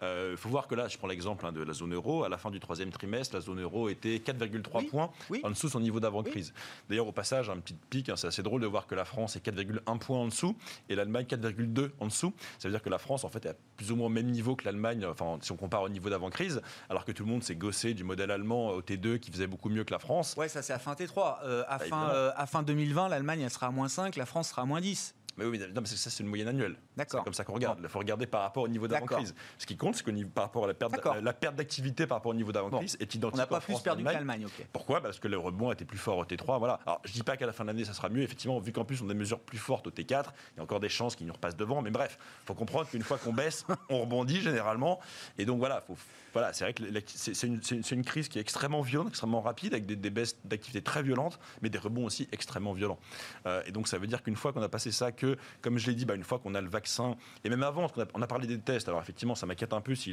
Il faut voir que là, je prends l'exemple hein, de la zone euro. À la fin du troisième trimestre, la zone euro était 4,3 points en dessous de son niveau d'avant-crise. D'ailleurs, au passage, un petit pic, hein, c'est assez drôle de voir que la France est 4,1 points en dessous et l'Allemagne 4,2 en dessous. Ça veut dire que la France, en fait, est à plus ou moins au même niveau que l'Allemagne, enfin, si on compare au niveau d'avant-crise, alors que tout le monde s'est gossé du modèle allemand au T2 qui faisait beaucoup mieux que la France. Ouais, ça c'est à fin T3. Euh, à, fin, euh, à fin 2020, l'Allemagne, elle sera à moins 5, la France sera à moins 10. Mais oui, mais ça, c'est une moyenne annuelle. D'accord. C'est comme ça qu'on regarde. Il faut regarder par rapport au niveau d'avant-crise. Ce qui compte, c'est que par rapport à la perte, la, perte d'activité par rapport au niveau d'avant-crise est identique. On n'a pas plus perdu qu'Allemagne. Pourquoi? Parce que le rebond était plus fort au T3. Voilà. Alors, je dis pas qu'à la fin de l'année, ça sera mieux. Effectivement, vu qu'en plus, on a des mesures plus fortes au T4, il y a encore des chances qu'ils nous repassent devant. Mais bref, il faut comprendre qu'une fois qu'on baisse, [laughs] on rebondit généralement. Et donc, voilà, faut, voilà c'est vrai que c'est une, une, crise qui est extrêmement violente, extrêmement rapide, avec des, baisses d'activité très violentes, mais des rebonds aussi extrêmement violents. Euh, et donc, ça veut dire qu'une fois qu'on a passé ça, que, comme je l'ai dit, bah, une fois qu'on a le vaccin, et même avant, on a, on a parlé des tests, alors effectivement, ça m'inquiète un peu si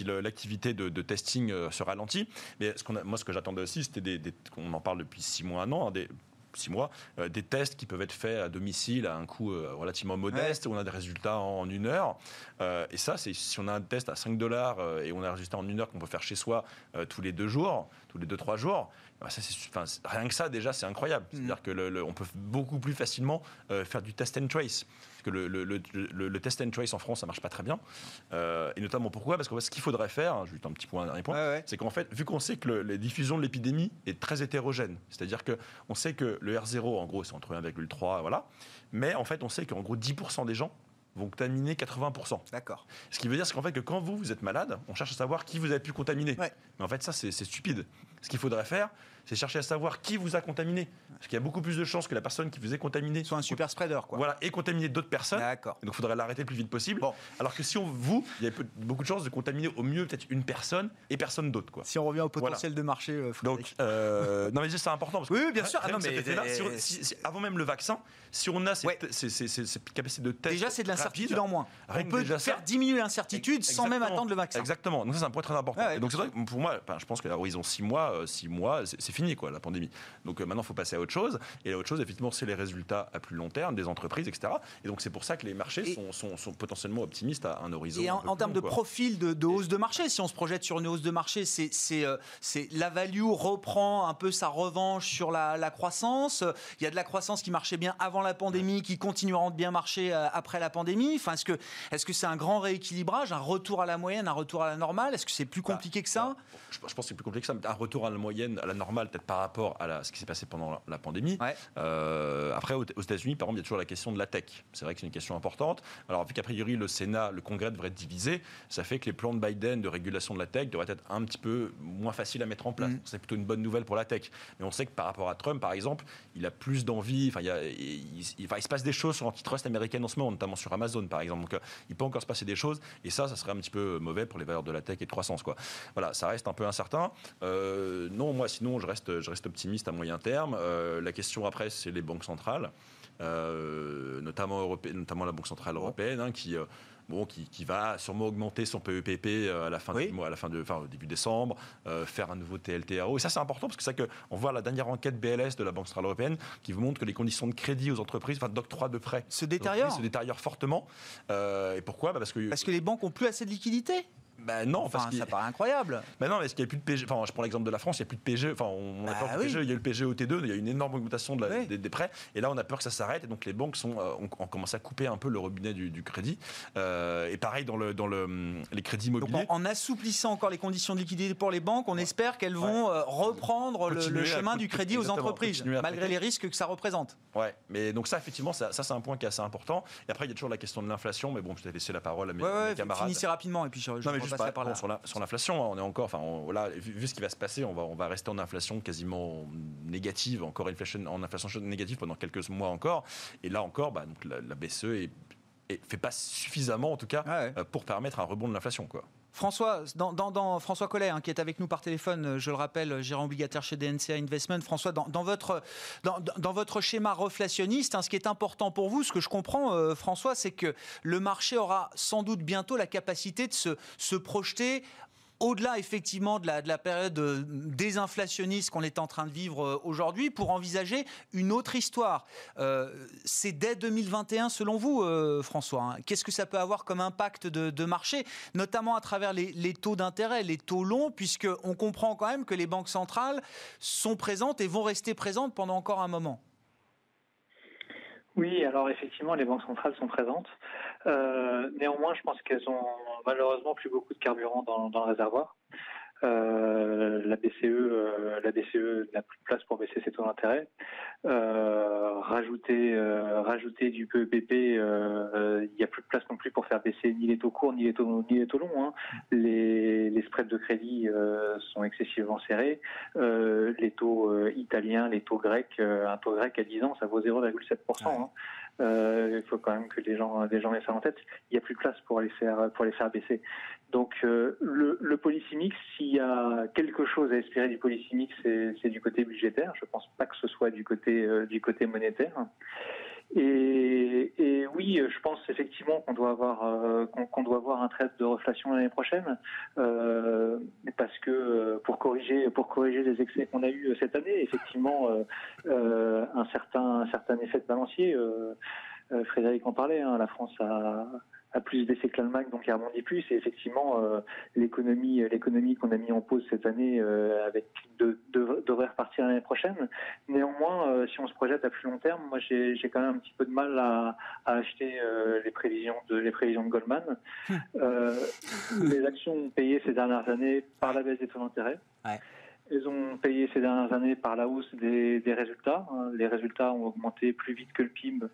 l'activité de, de, testing euh, se ralentit. Mais ce a, moi, ce que j'attendais aussi, c'était des, on en parle depuis six mois, un an, hein, des, six mois, euh, des tests qui peuvent être faits à domicile à un coût euh, relativement modeste, où on a des résultats en, une heure. Euh, et ça, c'est si on a un test à 5 dollars et on a un résultat en une heure qu'on peut faire chez soi tous les deux jours, tous les deux, trois jours, ça, enfin, rien que ça, déjà, c'est incroyable. Mm. C'est-à-dire que le, on peut beaucoup plus facilement faire du test and trace que le, le, test and trace en France, ça marche pas très bien. Euh, et notamment pourquoi? Parce que ce qu'il faudrait faire, hein, juste un petit point, un dernier point, c'est qu'en fait, vu qu'on sait que la diffusion de l'épidémie est très hétérogène, c'est-à-dire qu'on sait que le R0, en gros, c'est entre 1,3, voilà, mais en fait, on sait qu'en gros, 10% des gens vont contaminer 80%. D'accord. Ce qui veut dire qu'en fait que quand vous, vous êtes malade, on cherche à savoir qui vous avez pu contaminer. Mais en fait, ça, c'est stupide. Ce qu'il faudrait faire, c'est chercher à savoir qui vous a contaminé. Parce qu'il y a beaucoup plus de chances que la personne qui vous ait contaminé soit un super spreader, quoi. Voilà, et contaminer d'autres personnes. D'accord. Donc il faudrait l'arrêter le plus vite possible. Bon. Alors que si on, vous, il y a beaucoup de chances de contaminer au mieux peut-être une personne et personne d'autre, quoi. Si on revient au potentiel de marché, euh, Donc, euh, non mais c'est important. Parce que, oui, bien sûr. Ah, non, mais avant même le vaccin, si on a cette, ces, capacités de test. Déjà, c'est de l'incertitude en moins. on peut faire diminuer l'incertitude sans même attendre le vaccin. Exactement. Donc ça, c'est un point très important. et donc c'est vrai que pour moi, je pense qu'à l'horizon 6 mois, 6 euh, mois, c'est fini, quoi, la pandémie. Donc euh, maintenant, il faut passer à autre chose. Et l'autre chose, effectivement, c'est les résultats à plus long terme des entreprises, etc. Et donc c'est pour ça que les marchés sont, sont, potentiellement optimistes à un horizon. Et en, termes de profil de, hausse de marché, si on se projette sur une hausse de marché, c'est euh, la value reprend un peu sa revanche sur la, croissance. Il y a de la croissance qui marchait bien avant la pandémie, qui continuera de bien marcher euh, après la pandémie. Enfin, est-ce que est-ce que c'est un grand rééquilibrage, un retour à la moyenne, un retour à la normale? Est-ce que c'est plus bah, compliqué que ça? je, pense que c'est plus compliqué que ça. Un retour à la moyenne, à la normale, peut-être par rapport à ce qui s'est passé pendant la, pandémie. Euh, après, aux, États-Unis, par exemple, il y a toujours la question de la tech. C'est vrai que c'est une question importante. Alors, vu qu'a priori, le Sénat, le Congrès devrait être divisé, ça fait que les plans de Biden de régulation de la tech devraient être un petit peu moins faciles à mettre en place. Mm. C'est plutôt une bonne nouvelle pour la tech. Mais on sait que par rapport à Trump, par exemple, il a plus d'envie. Enfin, il, se passe des choses sur l'antitrust américaine en ce moment, notamment sur Amazon, par exemple. Donc, euh, il peut encore se passer des choses. Et ça, ça serait un petit peu mauvais pour les valeurs de la tech et de croissance. Quoi. Voilà, ça reste un peu incertain. Euh, non, moi, sinon, je reste, je reste optimiste à moyen terme. Euh, la question après, c'est les banques centrales, euh, notamment, notamment la Banque centrale européenne, hein, qui bon, qui, va sûrement augmenter son PEPP à la fin du mois, à la fin de, enfin, au début décembre, faire un nouveau TLTRO. Et ça, c'est important parce que c'est que on voit la dernière enquête BLS de la Banque centrale européenne qui vous montre que les conditions de crédit aux entreprises, enfin d'octroi de prêts, se détériorent, se détériorent fortement. et pourquoi? Bah, Parce que parce que les banques ont plus assez de liquidités. Ben non, enfin, ça paraît incroyable. Ben non, mais ce qu'il n'y a plus de PG. Enfin, je prends l'exemple de la France, il n'y a plus de PG. Enfin, on a bah peur PG, il y a eu le PG au T2, il y a eu une énorme augmentation de des, prêts. Et là, on a peur que ça s'arrête. Et donc, les banques sont, euh, ont, commencé à couper un peu le robinet du, crédit. Euh, et pareil dans, le, dans le, les crédits immobiliers. en, assouplissant encore les conditions de liquidité pour les banques, on espère qu'elles vont euh, reprendre le, chemin du crédit aux entreprises, malgré les risques que ça représente. Ouais, mais donc ça, effectivement, ça, ça c'est un point qui est assez important. Et après, il y a toujours la question de l'inflation. Mais bon, je vais laisser la parole à mes, ouais, camarades. Finissez rapidement et puis je, je non, mais par là. Sur la, sur l'inflation, hein, on est encore, enfin, voilà, vu, ce qui va se passer, on va, on va rester en inflation quasiment négative, encore inflation, en inflation négative pendant quelques mois encore. Et là encore, bah, donc la, BCE est, fait pas suffisamment, en tout cas, ah euh, pour permettre un rebond de l'inflation, quoi. François, François Collet, hein, qui est avec nous par téléphone, euh, je le rappelle, gérant obligataire chez DNCA Investment. François, dans, votre, dans, votre schéma reflationniste, hein, ce qui est important pour vous, ce que je comprends, euh, François, c'est que le marché aura sans doute bientôt la capacité de se, se projeter au-delà effectivement de la, de la période euh, désinflationniste qu'on est en train de vivre euh, aujourd'hui, pour envisager une autre histoire. Euh, c'est dès 2021 selon vous, François. Hein. Qu'est-ce que ça peut avoir comme impact de, marché, notamment à travers les, les taux d'intérêt, les taux longs, puisqu'on comprend quand même que les banques centrales sont présentes et vont rester présentes pendant encore un moment? Oui, alors effectivement, les banques centrales sont présentes. Euh, néanmoins, je pense qu'elles ont malheureusement plus beaucoup de carburant dans, le réservoir. la BCE, la BCE n'a plus de place pour baisser ses taux d'intérêt. Rajouter, rajouter du PEPP, il n'y a plus de place non plus pour faire baisser ni les taux courts ni les taux, ni les taux longs. Hein. Les, les, spreads de crédit sont excessivement serrés. les taux italiens, les taux grecs, un taux grec à 10 ans, ça vaut 0,7%. Hein. Euh, il faut quand même que les gens, les gens aient ça en tête. Il n'y a plus de place pour les faire, pour les faire baisser. Donc euh, le, le policy mix, s'il y a quelque chose à espérer du policy mix, c'est du côté budgétaire. Je ne pense pas que ce soit du côté, euh, du côté monétaire. Et, oui, je pense effectivement qu'on doit avoir euh, qu'on doit avoir un trait de reflation l'année prochaine, euh, parce que pour corriger pour corriger les excès qu'on a eu cette année, effectivement, un certain un certain effet de balancier. Frédéric en parlait. Hein, la France a a plus d'effet que l'Allemagne, donc il rebondit plus. Et effectivement, euh, l'économie, l'économie qu'on a mis en pause cette année, euh, avec de, devrait repartir l'année prochaine. Néanmoins, euh, si on se projette à plus long terme, moi j'ai, quand même un petit peu de mal à, acheter les prévisions de les prévisions de Goldman. [laughs] Les actions ont payé ces dernières années par la baisse des taux d'intérêt. Elles ont payé ces dernières années par la hausse des, résultats. Les résultats ont augmenté plus vite que le PIB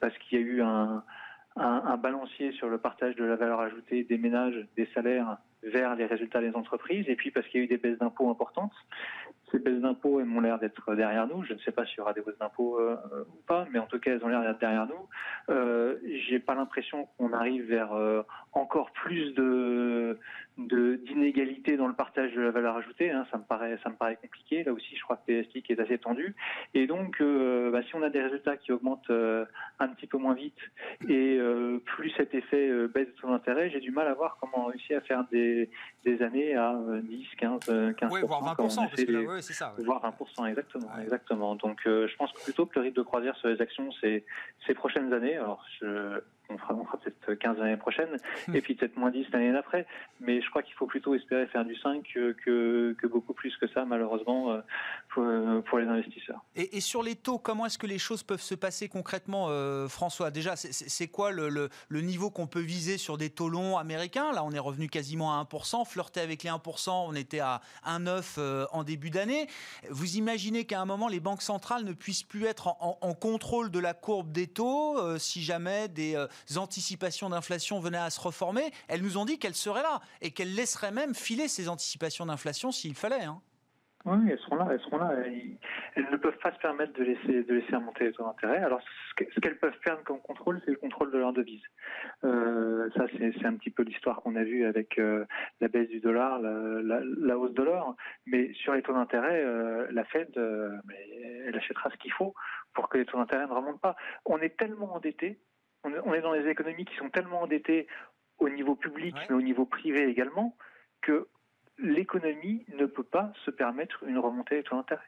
parce qu'il y a eu un, un, balancier sur le partage de la valeur ajoutée des ménages, des salaires vers les résultats des entreprises, et puis parce qu'il y a eu des baisses d'impôts importantes. Ces baisses d'impôts, elles ont l'air d'être derrière nous. Je ne sais pas s'il y aura des baisses d'impôts euh, ou pas, mais en tout cas, elles ont l'air d'être derrière nous. Euh, J'ai pas l'impression qu'on arrive vers euh, encore plus de d'inégalités dans le partage de la valeur ajoutée. Hein. Ça me paraît ça me paraît compliqué. Là aussi, je crois que PSTIC est assez tendu. Et donc, euh, bah, si on a des résultats qui augmentent un petit peu moins vite et plus cet effet baisse de taux d'intérêt, j'ai du mal à voir comment on réussit à faire des, des années à 10, 15, 15 Oui, voire 20 parce que c'est ça. Voire 20 exactement, exactement. Donc, je pense plutôt que le rythme de croisière sur les actions, c'est ces prochaines années. Alors, je, on fera, peut-être 15 l'année prochaine, [laughs] et puis peut-être moins 10 l'année d'après. Mais je crois qu'il faut plutôt espérer faire du 5 que, que, beaucoup plus que ça, malheureusement, euh, pour, pour les investisseurs. Et, sur les taux, comment est-ce que les choses peuvent se passer concrètement, euh, François? Déjà, c'est quoi le, le, niveau qu'on peut viser sur des taux longs américains? Là, on est revenu quasiment à 1%, flirté avec les 1%, on était à 1,9 euh, en début d'année. Vous imaginez qu'à un moment, les banques centrales ne puissent plus être en, en contrôle de la courbe des taux si jamais des anticipations d'inflation venaient à se reformer, elles nous ont dit qu'elles seraient là et qu'elles laisseraient même filer ces anticipations d'inflation s'il fallait. Hein. Oui, elles seront là, elles seront là. Elles ne peuvent pas se permettre de laisser, de laisser remonter les taux d'intérêt. Alors, ce qu'elles peuvent perdre comme contrôle, c'est le contrôle de leur devise. Euh, ça, c'est un petit peu l'histoire qu'on a vue avec euh, la baisse du dollar, la, hausse de l'or. Mais sur les taux d'intérêt, euh, la Fed, elle achètera ce qu'il faut pour que les taux d'intérêt ne remontent pas. On est tellement endetté on est dans des économies qui sont tellement endettées au niveau public, mais au niveau privé également, que l'économie ne peut pas se permettre une remontée des taux d'intérêt.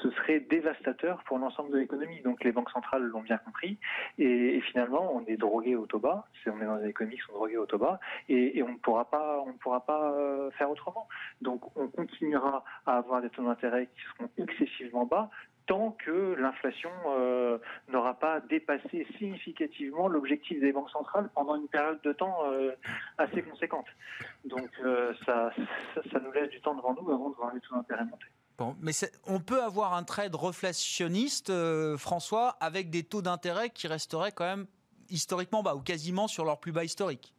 Ce serait dévastateur pour l'ensemble de l'économie. Donc les banques centrales l'ont bien compris. Et, finalement, on est drogué au taux bas. On est dans des économies qui sont droguées au taux bas. Et, on ne pourra pas, on ne pourra pas euh, faire autrement. Donc on continuera à avoir des taux d'intérêt qui seront excessivement bas tant que l'inflation euh, n'aura pas dépassé significativement l'objectif des banques centrales pendant une période de temps euh, assez conséquente. Donc euh, ça, ça, nous laisse du temps devant nous avant de voir les taux d'intérêt monter. Bon, mais on peut avoir un trade reflationniste, François, avec des taux d'intérêt qui resteraient quand même historiquement bas ou quasiment sur leur plus bas historique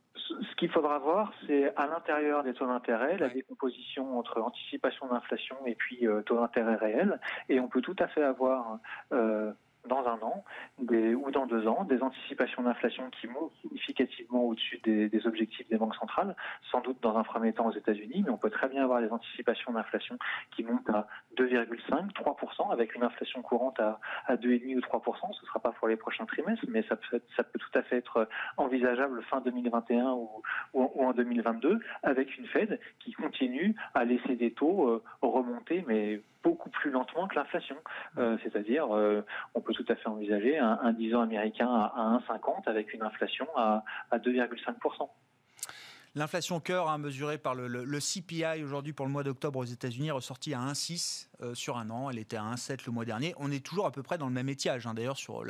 qu'il faudra voir, c'est à l'intérieur des taux d'intérêt, la décomposition entre anticipation d'inflation et puis euh, taux d'intérêt réel. Et on peut tout à fait avoir euh, dans un an ou dans deux ans des anticipations d'inflation qui montent significativement au-dessus des, objectifs des banques centrales, sans doute dans un premier temps aux États-Unis, mais on peut très bien avoir des anticipations d'inflation qui montent à 2,5, 3%, avec une inflation courante à, à 2,5 ou 3%. Ce ne sera pas pour les prochains trimestres, mais ça peut, tout à fait être envisageable fin 2021 ou, ou, en 2022, avec une Fed qui continue à laisser des taux euh, remonter, mais beaucoup plus lentement que l'inflation. Euh, c'est-à-dire, euh, on peut tout à fait envisager un, 10 ans américain à, 1,50 avec une inflation à, 2,5%. L'inflation cœur, hein, mesurée par le, CPI aujourd'hui pour le mois d'octobre aux États-Unis, est ressortie à 1,6 euh, sur un an. Elle était à 1,7 le mois dernier. On est toujours à peu près dans le même étiage. Hein. D'ailleurs, sur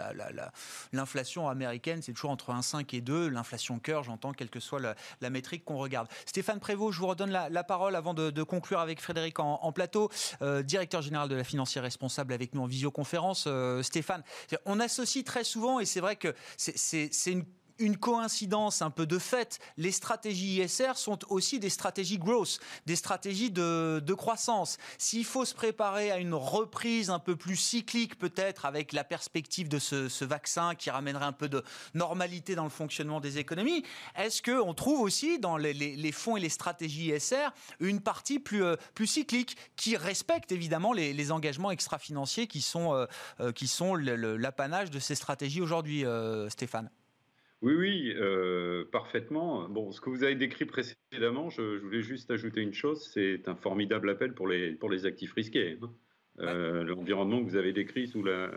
l'inflation américaine, c'est toujours entre 1,5 et 2. L'inflation cœur, j'entends, quelle que soit la, métrique qu'on regarde. Stéphane Prévost, je vous redonne la, parole avant de, conclure avec Frédéric en, plateau, euh, directeur général de la financière responsable avec nous en visioconférence. Euh, Stéphane, on associe très souvent, et c'est vrai que c'est une une coïncidence un peu de fait. Les stratégies ISR sont aussi des stratégies growth, des stratégies de, croissance. S'il faut se préparer à une reprise un peu plus cyclique, peut-être avec la perspective de ce, vaccin qui ramènerait un peu de normalité dans le fonctionnement des économies, est-ce qu'on trouve aussi dans les, fonds et les stratégies ISR une partie plus, euh, plus cyclique qui respecte évidemment les, engagements extra-financiers qui sont, euh, euh, qui sont l'apanage de ces stratégies aujourd'hui, Stéphane? Oui, oui, euh, parfaitement. Bon, ce que vous avez décrit précédemment, je, voulais juste ajouter une chose, c'est un formidable appel pour les, pour les actifs risqués. Hein. Euh, l'environnement que vous avez décrit sous la,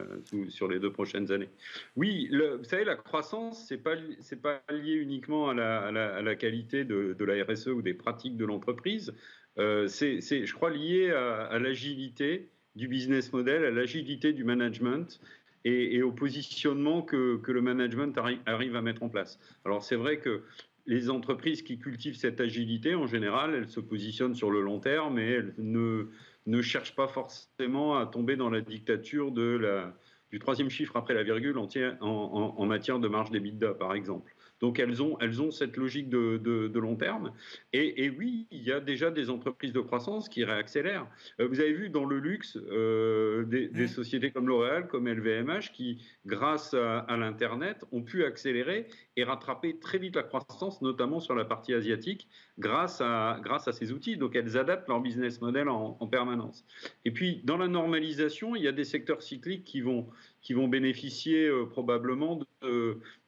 sur les deux prochaines années. Oui, vous savez, la croissance, ce n'est pas, pas lié uniquement à la, à la, qualité de, de, la RSE ou des pratiques de l'entreprise, euh, c'est, je crois, lié à, à l'agilité du business model, à l'agilité du management et, au positionnement que, le management arrive à mettre en place. Alors c'est vrai que les entreprises qui cultivent cette agilité, en général, elles se positionnent sur le long terme mais elles ne, ne cherchent pas forcément à tomber dans la dictature de la, du troisième chiffre après la virgule en matière de marge d'EBITDA, par exemple. Donc elles ont, elles ont cette logique de, de, long terme. Et, oui, il y a déjà des entreprises de croissance qui réaccélèrent. Euh, vous avez vu dans le luxe euh, des, des, sociétés comme L'Oréal, comme LVMH, qui, grâce à, à l'Internet, ont pu accélérer et rattraper très vite la croissance, notamment sur la partie asiatique, grâce à, grâce à ces outils. Donc elles adaptent leur business model en, en permanence. Et puis, dans la normalisation, il y a des secteurs cycliques qui vont, qui vont bénéficier euh, probablement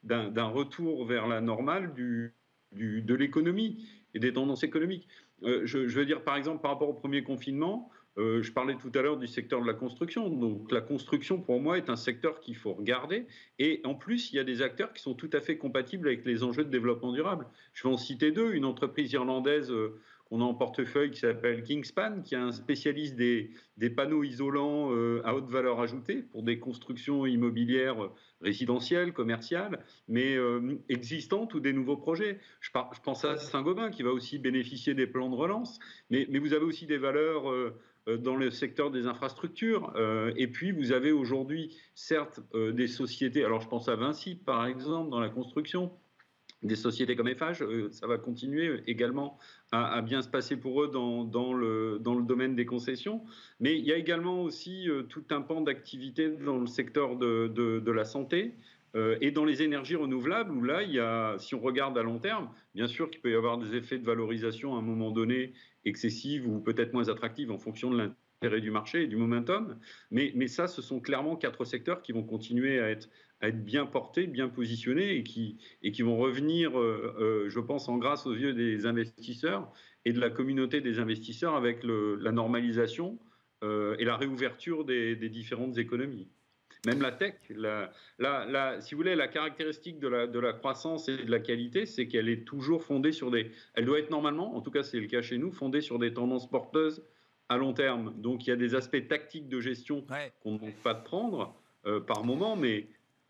d'un retour vers la normale de l'économie et des tendances économiques. Euh, je, veux dire, par exemple, par rapport au premier confinement, euh, je parlais tout à l'heure du secteur de la construction. Donc la construction, pour moi, est un secteur qu'il faut regarder. Et en plus, il y a des acteurs qui sont tout à fait compatibles avec les enjeux de développement durable. Je vais en citer deux. Une entreprise irlandaise on a en portefeuille qui s'appelle Kingspan, qui est un spécialiste des, panneaux isolants euh, à haute valeur ajoutée pour des constructions immobilières résidentielles, commerciales, mais euh, existantes ou des nouveaux projets. Je, pense à Saint-Gobain qui va aussi bénéficier des plans de relance, mais, vous avez aussi des valeurs euh, dans le secteur des infrastructures. et puis, vous avez aujourd'hui, certes, des sociétés, alors je pense à Vinci, par exemple, dans la construction, des sociétés comme FH, ça va continuer également à, bien se passer pour eux dans, le, domaine des concessions. Mais il y a également aussi euh, tout un pan d'activité dans le secteur de, de, la santé. Euh, et dans les énergies renouvelables, où là, il y a, si on regarde à long terme, bien sûr qu'il peut y avoir des effets de valorisation à un moment donné excessives ou peut-être moins attractives en fonction de l'intérêt du marché et du momentum. Mais, mais ça, ce sont clairement quatre secteurs qui vont continuer à être à être bien portés, bien positionnés et qui, et qui vont revenir, euh, euh, je pense, en grâce aux yeux des investisseurs et de la communauté des investisseurs avec la normalisation euh, et la réouverture des, différentes économies. Même la tech, la, la, si vous voulez, la caractéristique de la, de la croissance et de la qualité, c'est qu'elle est toujours fondée sur des. Elle doit être normalement, en tout cas c'est le cas chez nous, fondée sur des tendances porteuses à long terme. Donc il y a des aspects tactiques de gestion qu'on ne manque pas de prendre par moment, mais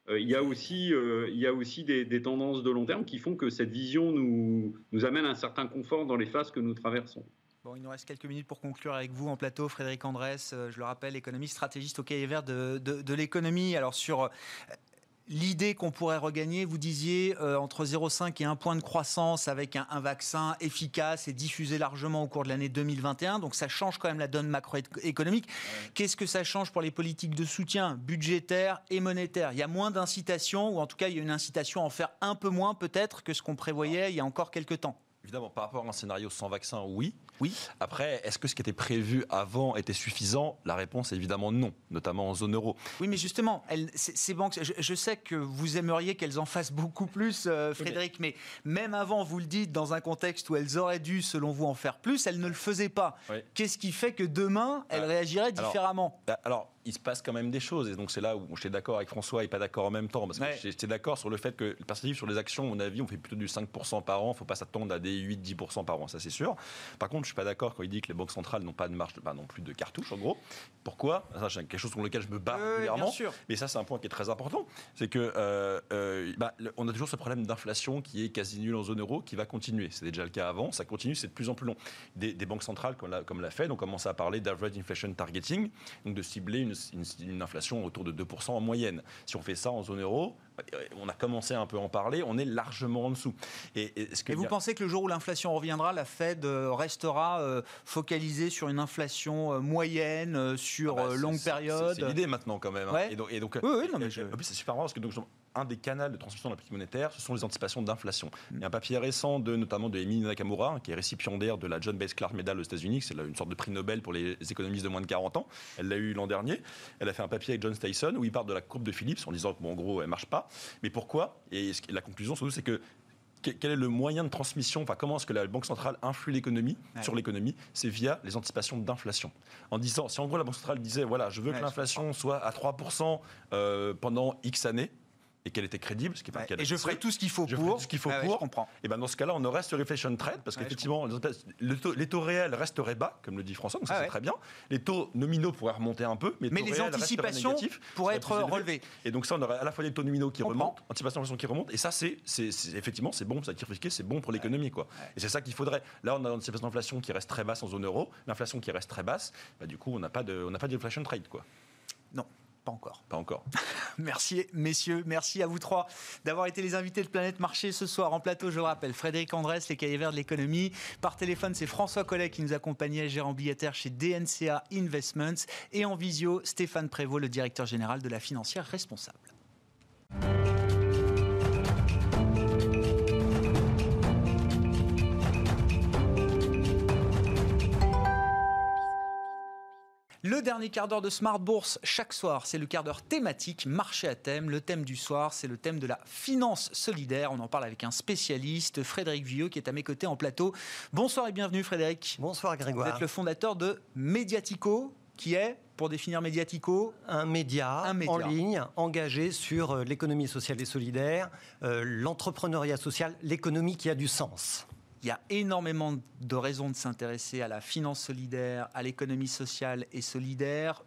euh, il y a aussi, euh, il y a aussi des, tendances de long terme qui font que cette vision nous, nous amène un certain confort dans les phases que nous traversons. Bon, il nous reste quelques minutes pour conclure avec vous en plateau. Frédéric Andrès, euh, je le rappelle, économiste stratégiste au Cahier vert de, de, de l'économie. Alors sur L'idée qu'on pourrait regagner, vous disiez, euh, entre 0,5 et 1 point de croissance avec un, vaccin efficace et diffusé largement au cours de l'année 2021. Donc ça change quand même la donne macroéconomique. Qu'est-ce que ça change pour les politiques de soutien budgétaire et monétaire? Il y a moins d'incitation, ou en tout cas il y a une incitation à en faire un peu moins peut-être que ce qu'on prévoyait il y a encore quelques temps? Évidemment, par rapport à un scénario sans vaccin, oui. Oui. Après, est-ce que ce qui était prévu avant était suffisant? La réponse est évidemment non, notamment en zone euro. Oui, mais justement, ces banques, je, sais que vous aimeriez qu'elles en fassent beaucoup plus, euh, Frédéric, mais même avant, vous le dites, dans un contexte où elles auraient dû, selon vous, en faire plus, elles ne le faisaient pas. Qu'est-ce qui fait que demain, elles réagiraient différemment? bah, alors il se passe quand même des choses. Et donc, c'est là où j'étais d'accord avec François et pas d'accord en même temps. Parce que j'étais d'accord sur le fait que le perspective sur les actions, à mon avis, on fait plutôt du 5% par an. Il ne faut pas s'attendre à des 8-10% par an, ça c'est sûr. Par contre, je ne suis pas d'accord quand il dit que les banques centrales n'ont pas de marge, pas non plus de cartouche, en gros. Pourquoi? Ça, c'est quelque chose sur lequel je me bats régulièrement. Mais ça, c'est un point qui est très important. C'est que euh, euh, bah, on a toujours ce problème d'inflation qui est quasi nul en zone euro, qui va continuer. C'était déjà le cas avant, ça continue, c'est de plus en plus long. Des, banques centrales, comme la, comme la Fed, ont commencé à parler d'average inflation targeting, donc de cibler une, une inflation autour de 2% en moyenne. Si on fait ça en zone euro, euh, on a commencé un peu à en parler, on est largement en dessous. Et, vous pensez que le jour où l'inflation reviendra, la Fed euh, restera euh, focalisée sur une inflation moyenne sur ah bah, longue période? C'est l'idée maintenant quand même. Hein. Et donc, oui, non, mais c'est super marrant parce que donc, un des canaux de transmission de la politique monétaire, ce sont les anticipations d'inflation. Il y a un papier récent de notamment de Emily Nakamura, qui est récipiendaire de la John Bates Clark Medal aux États-Unis, c'est une sorte de prix Nobel pour les économistes de moins de 40 ans. Elle l'a eu l'an dernier. Elle a fait un papier avec John Tyson où il parle de la courbe de Phillips en disant que bon, en gros, elle marche pas. Mais pourquoi? Et la conclusion surtout, c'est que quel est le moyen de transmission, enfin comment est-ce que la Banque centrale influe l'économie, sur l'économie? C'est via les anticipations d'inflation. En disant, si en gros la Banque centrale disait, voilà, je veux que l'inflation soit à 3% euh, pendant X années, et qu'elle était crédible. Ce qui et je ferai tout ce qu'il faut pour. ce qu'il faut pour. Et ben dans ce cas-là, on aurait ce reflation trade parce qu'effectivement, les taux réels resteraient bas, comme le dit François, donc ça c'est très bien. Les taux nominaux pourraient remonter un peu, mais, les anticipations pourraient être relevées. Et donc ça, on aurait à la fois des taux nominaux qui remontent, anticipation qui remontent, et ça c'est effectivement c'est bon, ça c'est bon pour l'économie quoi. Et c'est ça qu'il faudrait. Là, on a une anticipation d'inflation qui reste très basse en zone euro, l'inflation qui reste très basse. Bah, du coup, on n'a pas de on n'a pas de reflation trade quoi. Non. Pas encore. Pas encore. [laughs] merci, messieurs. Merci à vous trois d'avoir été les invités de Planète Marché ce soir. En plateau, je rappelle, Frédéric Andrès, les cahiers verts de l'économie. Par téléphone, c'est François Collet qui nous accompagnait, gérant billetaire chez DNCA Investments. Et en visio, Stéphane Prévost, le directeur général de la financière responsable. Le dernier quart d'heure de Smart Bourse chaque soir, c'est le quart d'heure thématique, marché à thème. Le thème du soir, c'est le thème de la finance solidaire. On en parle avec un spécialiste, Frédéric Vieux, qui est à mes côtés en plateau. Bonsoir et bienvenue Frédéric. Bonsoir Grégoire. Vous êtes le fondateur de Mediatico, qui est pour définir Mediatico un média, en ligne engagé sur euh, l'économie sociale et solidaire, euh, l'entrepreneuriat social, l'économie qui a du sens. Il y a énormément de raisons de s'intéresser à la finance solidaire, à l'économie sociale et solidaire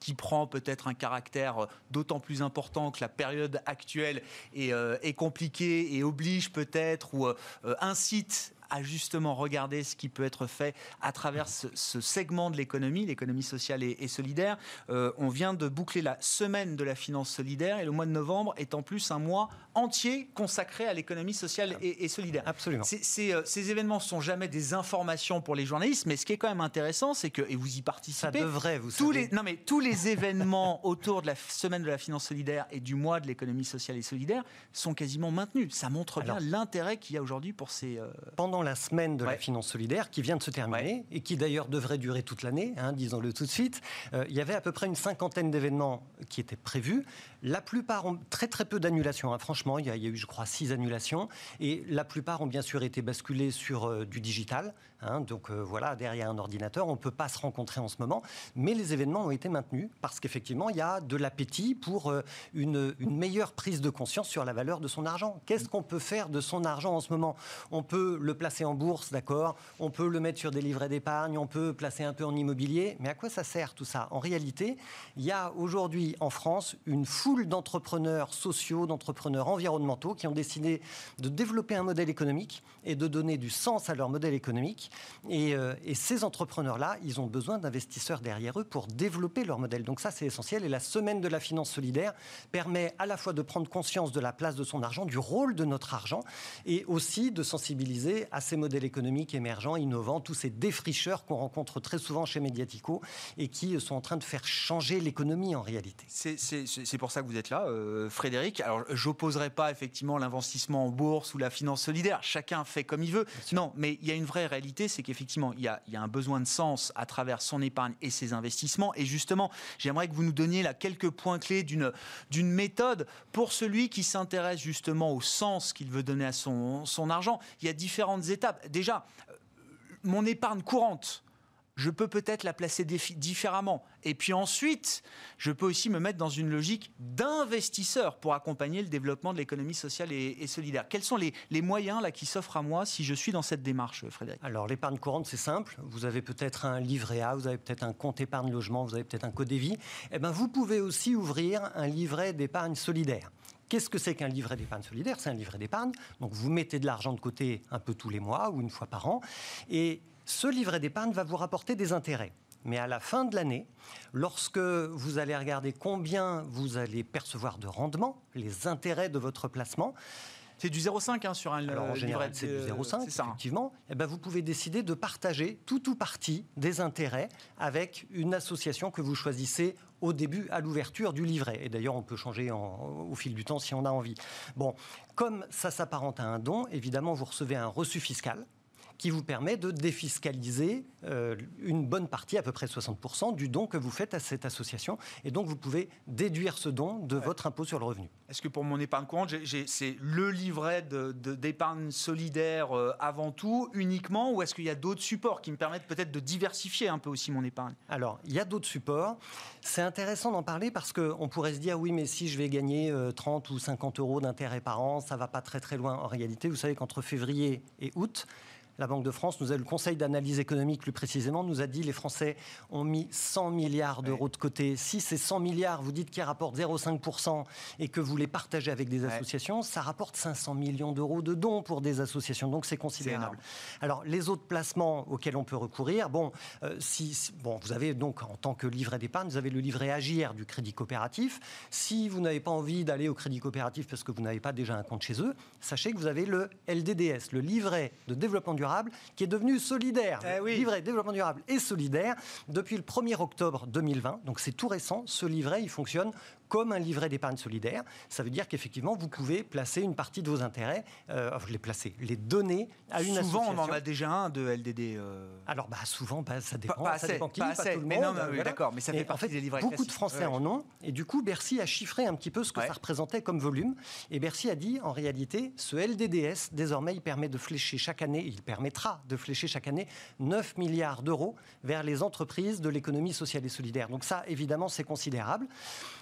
qui prend peut-être un caractère d'autant plus important que la période actuelle est, euh, compliquée et oblige peut-être ou euh, incite à justement regarder ce qui peut être fait à travers ce, segment de l'économie, l'économie sociale et, solidaire. Euh, on vient de boucler la semaine de la finance solidaire et le mois de novembre est en plus un mois entier consacré à l'économie sociale et, solidaire. Absolument. Euh, ces événements ne sont jamais des informations pour les journalistes, mais ce qui est quand même intéressant, c'est que, et vous y participez, ça devrait, vous tous Les, non mais tous les événements [laughs] autour de la semaine de la finance solidaire et du mois de l'économie sociale et solidaire sont quasiment maintenus. Ça montre bien l'intérêt qu'il y a aujourd'hui pour ces... Euh, Pendant la semaine de la finance solidaire qui vient de se terminer et qui d'ailleurs devrait durer toute l'année, hein, disons-le tout de suite, euh, il y avait à peu près une cinquantaine d'événements qui étaient prévus. La plupart ont très très peu d'annulations. Hein. Franchement, il y, a, eu, je crois, six annulations. Et la plupart ont bien sûr été basculés sur euh, du digital. Hein. donc euh, voilà, derrière un ordinateur, on ne peut pas se rencontrer en ce moment. Mais les événements ont été maintenus parce qu'effectivement, il y a de l'appétit pour une, une, meilleure prise de conscience sur la valeur de son argent. Qu'est-ce qu'on peut faire de son argent en ce moment? On peut le placer en bourse, d'accord On peut le mettre sur des livrets d'épargne, on peut placer un peu en immobilier, mais à quoi ça sert tout ça? En réalité, il y a aujourd'hui en France une foule d'entrepreneurs sociaux, d'entrepreneurs environnementaux qui ont décidé de développer un modèle économique et de donner du sens à leur modèle économique. Et, euh, et ces entrepreneurs-là, ils ont besoin d'investisseurs derrière eux pour développer leur modèle. Donc ça, c'est essentiel. Et la semaine de la finance solidaire permet à la fois de prendre conscience de la place de son argent, du rôle de notre argent, et aussi de sensibiliser à ces modèles modèle économique émergent, innovant, tous ces défricheurs qu'on rencontre très souvent chez Mediatico et qui sont en train de faire changer l'économie en réalité. C'est pour ça que vous êtes là, euh, Frédéric. Alors, j'opposerai pas effectivement l'investissement en bourse ou la finance solidaire. Chacun fait comme il veut. Non, mais il y a une vraie réalité, c'est qu'effectivement, il, il, y a un besoin de sens à travers son épargne et ses investissements. Et justement, j'aimerais que vous nous donniez là quelques points clés d'une méthode pour celui qui s'intéresse justement au sens qu'il veut donner à son, son argent. Il y a différentes étapes déjà, euh, mon épargne courante, je peux peut-être la placer différemment. Et puis ensuite, je peux aussi me mettre dans une logique d'investisseur pour accompagner le développement de l'économie sociale et, solidaire. Quels sont les, moyens là qui s'offrent à moi si je suis dans cette démarche, Frédéric? Alors l'épargne courante, c'est simple. Vous avez peut-être un livret A, vous avez peut-être un compte épargne logement, vous avez peut-être un codévie. Eh ben, vous pouvez aussi ouvrir un livret d'épargne solidaire. Qu'est-ce que c'est qu'un livret d'épargne solidaire? C'est un livret d'épargne. Donc vous mettez de l'argent de côté un peu tous les mois ou une fois par an. Et ce livret d'épargne va vous rapporter des intérêts. Mais à la fin de l'année, lorsque vous allez regarder combien vous allez percevoir de rendement, les intérêts de votre placement, c'est du 0,5 hein, sur un Alors, en général, c'est du 0,5, hein. effectivement. Et eh ben, vous pouvez décider de partager tout ou partie des intérêts avec une association que vous choisissez au début, à l'ouverture du livret. Et d'ailleurs, on peut changer au fil du temps si on a envie. Bon, comme ça s'apparente à un don, évidemment, vous recevez un reçu fiscal qui vous permet de défiscaliser euh, une bonne partie, à peu près 60%, du don que vous faites à cette association. Et donc, vous pouvez déduire ce don de votre impôt sur le revenu. Est-ce que pour mon épargne courante, c'est le livret d'épargne de, solidaire euh, avant tout, uniquement, ou est-ce qu'il y a d'autres supports qui me permettent peut-être de diversifier un peu aussi mon épargne? Alors, il y a d'autres supports. C'est intéressant d'en parler parce qu'on pourrait se dire, oui, mais si je vais gagner 30 euh, ou 50 euros d'intérêt par an, ça ne va pas très très loin. En réalité, vous savez qu'entre février et août, la Banque de France, nous a, le Conseil d'analyse économique plus précisément, nous a dit les Français ont mis 100 milliards d'euros de côté. Si ces 100 milliards, vous dites qu'ils rapportent 0,5% et que vous les partagez avec des associations, ça rapporte 500 millions d'euros de dons pour des associations. Donc c'est considérable. Alors les autres placements auxquels on peut recourir, bon, euh, si, bon, vous avez donc en tant que livret d'épargne, vous avez le livret Agir du Crédit Coopératif. Si vous n'avez pas envie d'aller au Crédit Coopératif parce que vous n'avez pas déjà un compte chez eux, sachez que vous avez le LDDS, le livret de développement durable qui est devenu solidaire. Eh livret développement durable et solidaire depuis le 1er octobre 2020. Donc c'est tout récent. Ce livret, il fonctionne comme un livret d'épargne solidaire. Ça veut dire qu'effectivement, vous pouvez placer une partie de vos intérêts, euh, les placer, les donner à une souvent, association. Souvent, on en a déjà un de LDD. Euh. Alors, bah, souvent, bah, ça dépend. Pas, ça dépend qui, pas, tout le mais monde. Non, d'accord, mais ça fait partie des livrets Beaucoup de Français en ont. Et du coup, Bercy a chiffré un petit peu ce que ça représentait comme volume. Et Bercy a dit, en réalité, ce LDDS, désormais, il permet de flécher chaque année, il permettra de flécher chaque année 9 milliards d'euros vers les entreprises de l'économie sociale et solidaire. Donc ça, évidemment, c'est considérable.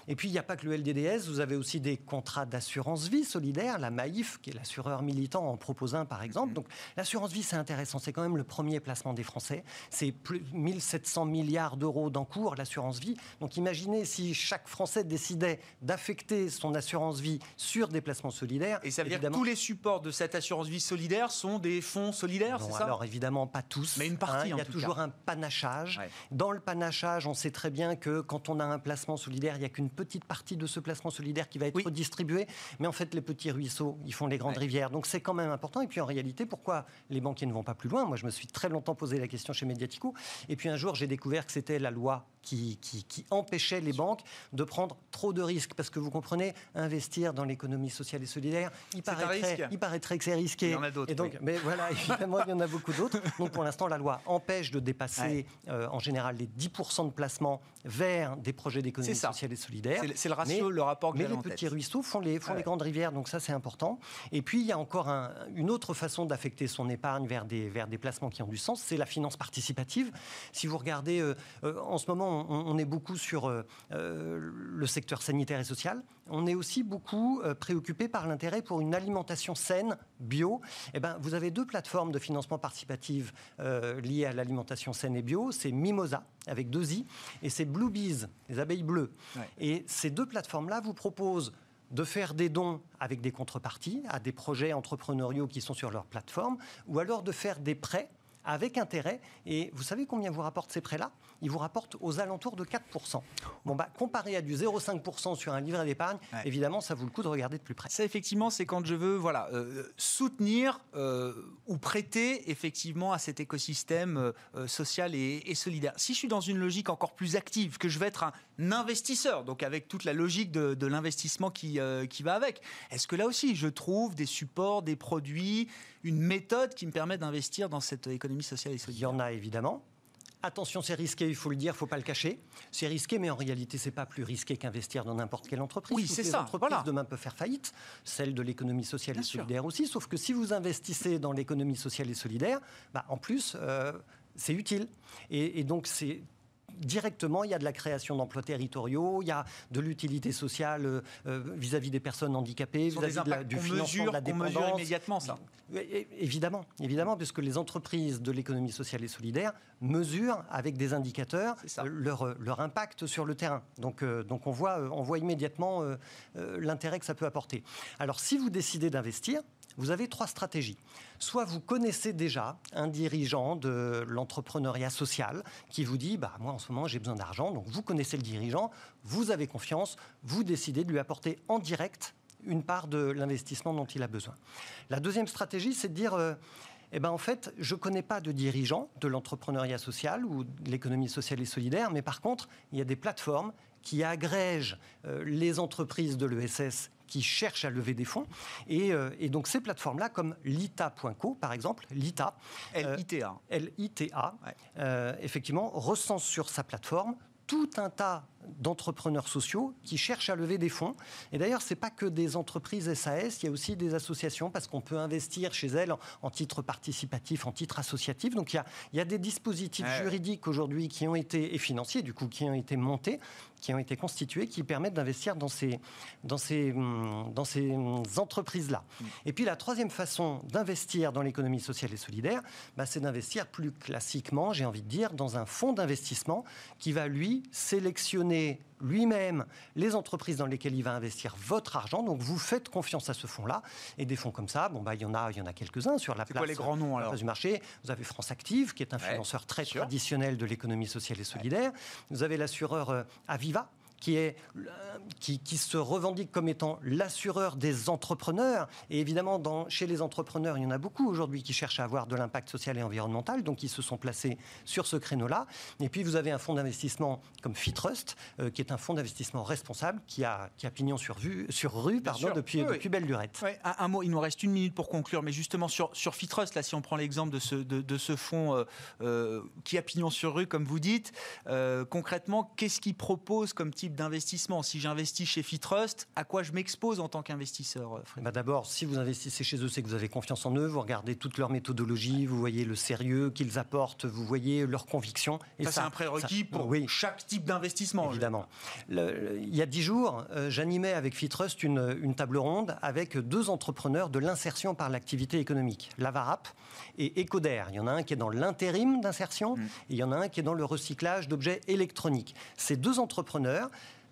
Et puis, il n'y a pas que le LDDS, vous avez aussi des contrats d'assurance vie solidaire. La Maïf, qui est l'assureur militant, en propose un, par exemple. Mhm. Donc, l'assurance vie, c'est intéressant. C'est quand même le premier placement des Français. C'est plus 1700 milliards d'euros d'encours, l'assurance vie. Donc, imaginez si chaque Français décidait d'affecter son assurance vie sur des placements solidaires. Et ça veut dire que tous les supports de cette assurance vie solidaire sont des fonds solidaires, c'est ça? Alors, évidemment, pas tous. Mais une partie, hein. Il y a toujours un panachage. Dans le panachage, on sait très bien que quand on a un placement solidaire, il n'y a qu'une petite partie de ce placement solidaire qui va être distribué. Mais en fait, les petits ruisseaux, ils font les grandes rivières. Donc c'est quand même important. Et puis en réalité, pourquoi les banquiers ne vont pas plus loin? Moi, je me suis très longtemps posé la question chez Mediatico. Et puis un jour, j'ai découvert que c'était la loi qui, qui, empêchait les banques de prendre trop de risques. Parce que vous comprenez, investir dans l'économie sociale et solidaire, il paraîtrait, il paraîtrait que c'est risqué. Il y en a d'autres. Mais voilà, [laughs] évidemment, il y en a beaucoup d'autres. Donc pour l'instant, la loi empêche de dépasser euh, en général les 10% de placement vers des projets d'économie sociale et solidaire. C'est le ratio, le rapport Mais les petits ruisseaux font les, font les grandes rivières, donc ça c'est important. Et puis il y a encore une autre façon d'affecter son épargne vers des, vers des placements qui ont du sens, c'est la finance participative. Si vous regardez, euh, euh, en ce moment on, est beaucoup sur euh, le secteur sanitaire et social, on est aussi beaucoup préoccupé par l'intérêt pour une alimentation saine, bio. Eh ben, vous avez deux plateformes de financement participatif liées à l'alimentation saine et bio, c'est Mimosa avec deux i et c'est Bluebees, les abeilles bleues. Et ces deux plateformes-là vous proposent de faire des dons avec des contreparties à des projets entrepreneuriaux qui sont sur leur plateforme, ou alors de faire des prêts avec intérêt. Et vous savez combien vous rapportent ces prêts-là? Ils vous rapportent aux alentours de 4%. Bon, bah, comparé à du 0,5% sur un livret d'épargne, évidemment, ça vaut le coup de regarder de plus près. Ça, effectivement, c'est quand je veux voilà, euh, soutenir euh, ou prêter effectivement à cet écosystème euh, social et, solidaire. Si je suis dans une logique encore plus active, que je vais être un investisseur, donc avec toute la logique de, de l'investissement qui, qui va avec, est-ce que là aussi, je trouve des supports, des produits, une méthode qui me permet d'investir dans cette économie sociale et solidaire Il y en a évidemment. Attention, c'est risqué, il faut le dire, il ne faut pas le cacher. C'est risqué, mais en réalité, ce n'est pas plus risqué qu'investir dans n'importe quelle entreprise. Oui, c'est ça. L'entreprise demain peut faire faillite, celle de l'économie sociale et solidaire aussi. Sauf que si vous investissez dans l'économie sociale et solidaire, bah, en plus, euh, c'est utile. Et, et donc, c'est directement, il y a de la création d'emplois territoriaux, il y a de l'utilité sociale euh, euh, vis-à-vis des personnes handicapées, vis-à-vis du financement de la dépendance. mesure immédiatement ça. Évidemment, évidemment, puisque les entreprises de l'économie sociale et solidaire mesurent avec des indicateurs leur, leur impact sur le terrain. Donc, euh, donc on, voit, on voit immédiatement l'intérêt que ça peut apporter. Alors si vous décidez d'investir, vous avez trois stratégies. Soit vous connaissez déjà un dirigeant de l'entrepreneuriat social qui vous dit bah, Moi, en ce moment, j'ai besoin d'argent. Donc, vous connaissez le dirigeant, vous avez confiance, vous décidez de lui apporter en direct une part de l'investissement dont il a besoin. La deuxième stratégie, c'est de dire euh, eh ben, en fait, je ne connais pas de dirigeant de l'entrepreneuriat social ou de l'économie sociale et solidaire, mais par contre, il y a des plateformes qui agrègent euh, les entreprises de l'ESS qui cherchent à lever des fonds. Et, euh, donc ces plateformes-là, comme lita.co par exemple, lita, L-I-T-A, L-I-T-A effectivement, recense sur sa plateforme tout un tas d'entrepreneurs sociaux qui cherchent à lever des fonds. Et d'ailleurs, ce n'est pas que des entreprises SAS, il y a aussi des associations parce qu'on peut investir chez elles en, titre participatif, en titre associatif. Donc il y a, des dispositifs juridiques aujourd'hui qui ont été, et financiers du coup, qui ont été montés, qui ont été constitués, qui permettent d'investir dans ces, dans ces, dans ces entreprises-là. Mm. Et puis la troisième façon d'investir dans l'économie sociale et solidaire, bah, c'est d'investir plus classiquement, j'ai envie de dire, dans un fonds d'investissement qui va, lui, sélectionner lui-même les entreprises dans lesquelles il va investir votre argent. Donc vous faites confiance à ce fonds-là. Et des fonds comme ça, bon bah il y en a, il y en a quelques-uns sur la place, les grands noms, alors du marché. Vous avez France Active, qui est un financeur très traditionnel de l'économie sociale et solidaire. Vous avez l'assureur euh, Aviva, qui, est, qui, qui, se revendique comme étant l'assureur des entrepreneurs. Et évidemment, dans, chez les entrepreneurs, il y en a beaucoup aujourd'hui qui cherchent à avoir de l'impact social et environnemental, donc ils se sont placés sur ce créneau-là. Et puis, vous avez un fonds d'investissement comme Fitrust, euh, qui est un fonds d'investissement responsable, qui a, qui a pignon sur, vue, sur rue pardon, depuis, depuis belle lurette. un, mot, il nous reste une minute pour conclure, mais justement sur, sur Fitrust, là, si on prend l'exemple de ce, de, de ce fonds euh, euh, qui a pignon sur rue, comme vous dites, concrètement, qu'est-ce qu'il propose comme type d'investissement Si j'investis chez Fitrust, à quoi je m'expose en tant qu'investisseur euh, bah D'abord, si vous investissez chez eux, c'est que vous avez confiance en eux, vous regardez toute leur méthodologie, vous voyez le sérieux qu'ils apportent, vous voyez leurs convictions. Et ça, c'est un prérequis pour chaque type d'investissement. Évidemment. il y a dix jours, euh, j'animais avec Fitrust une, une, table ronde avec deux entrepreneurs de l'insertion par l'activité économique, Lavarap et Ecoder. Il y en a un qui est dans l'intérim d'insertion mm. et il y en a un qui est dans le recyclage d'objets électroniques. Ces deux entrepreneurs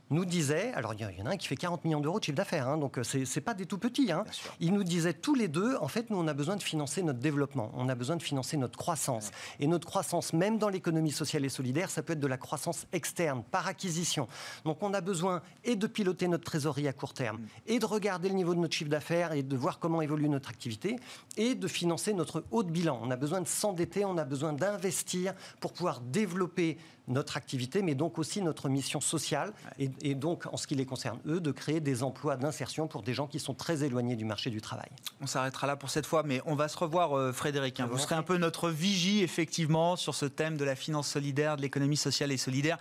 nous disait, alors il y en a un qui fait 40 millions d'euros de chiffre d'affaires, hein, donc euh, c'est n'est pas des tout petits. Hein. Il nous disait tous les deux, en fait, nous on a besoin de financer notre développement, on a besoin de financer notre croissance. Et notre croissance, même dans l'économie sociale et solidaire, ça peut être de la croissance externe, par acquisition. Donc on a besoin et de piloter notre trésorerie à court terme, mm. et de regarder le niveau de notre chiffre d'affaires et de voir comment évolue notre activité, et de financer notre haut de bilan. On a besoin de s'endetter, on a besoin d'investir pour pouvoir développer notre activité, mais donc aussi notre mission sociale, et, donc, en ce qui les concerne, eux, de créer des emplois d'insertion pour des gens qui sont très éloignés du marché du travail. On s'arrêtera là pour cette fois, mais on va se revoir, euh, Frédéric. Hein. Vous serez un peu notre vigie, effectivement, sur ce thème de la finance solidaire, de l'économie sociale et solidaire,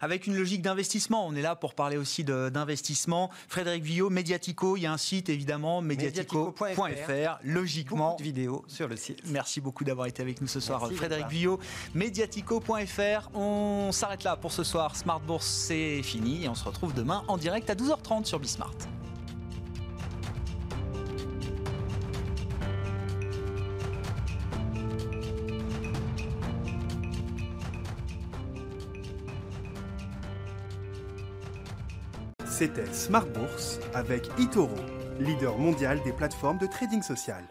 avec une logique d'investissement. On est là pour parler aussi d'investissement. Frédéric Villot, Mediatico, il y a un site, évidemment, mediatico.fr, logiquement. Beaucoup de vidéos sur le site. Merci beaucoup d'avoir été avec nous ce soir, Frédéric Villot. Mediatico.fr. On on s'arrête là pour ce soir. Smart Bourse, c'est fini et on se retrouve demain en direct à 12h30 sur Bismart. C'était Smart Bourse avec Itoro, leader mondial des plateformes de trading social.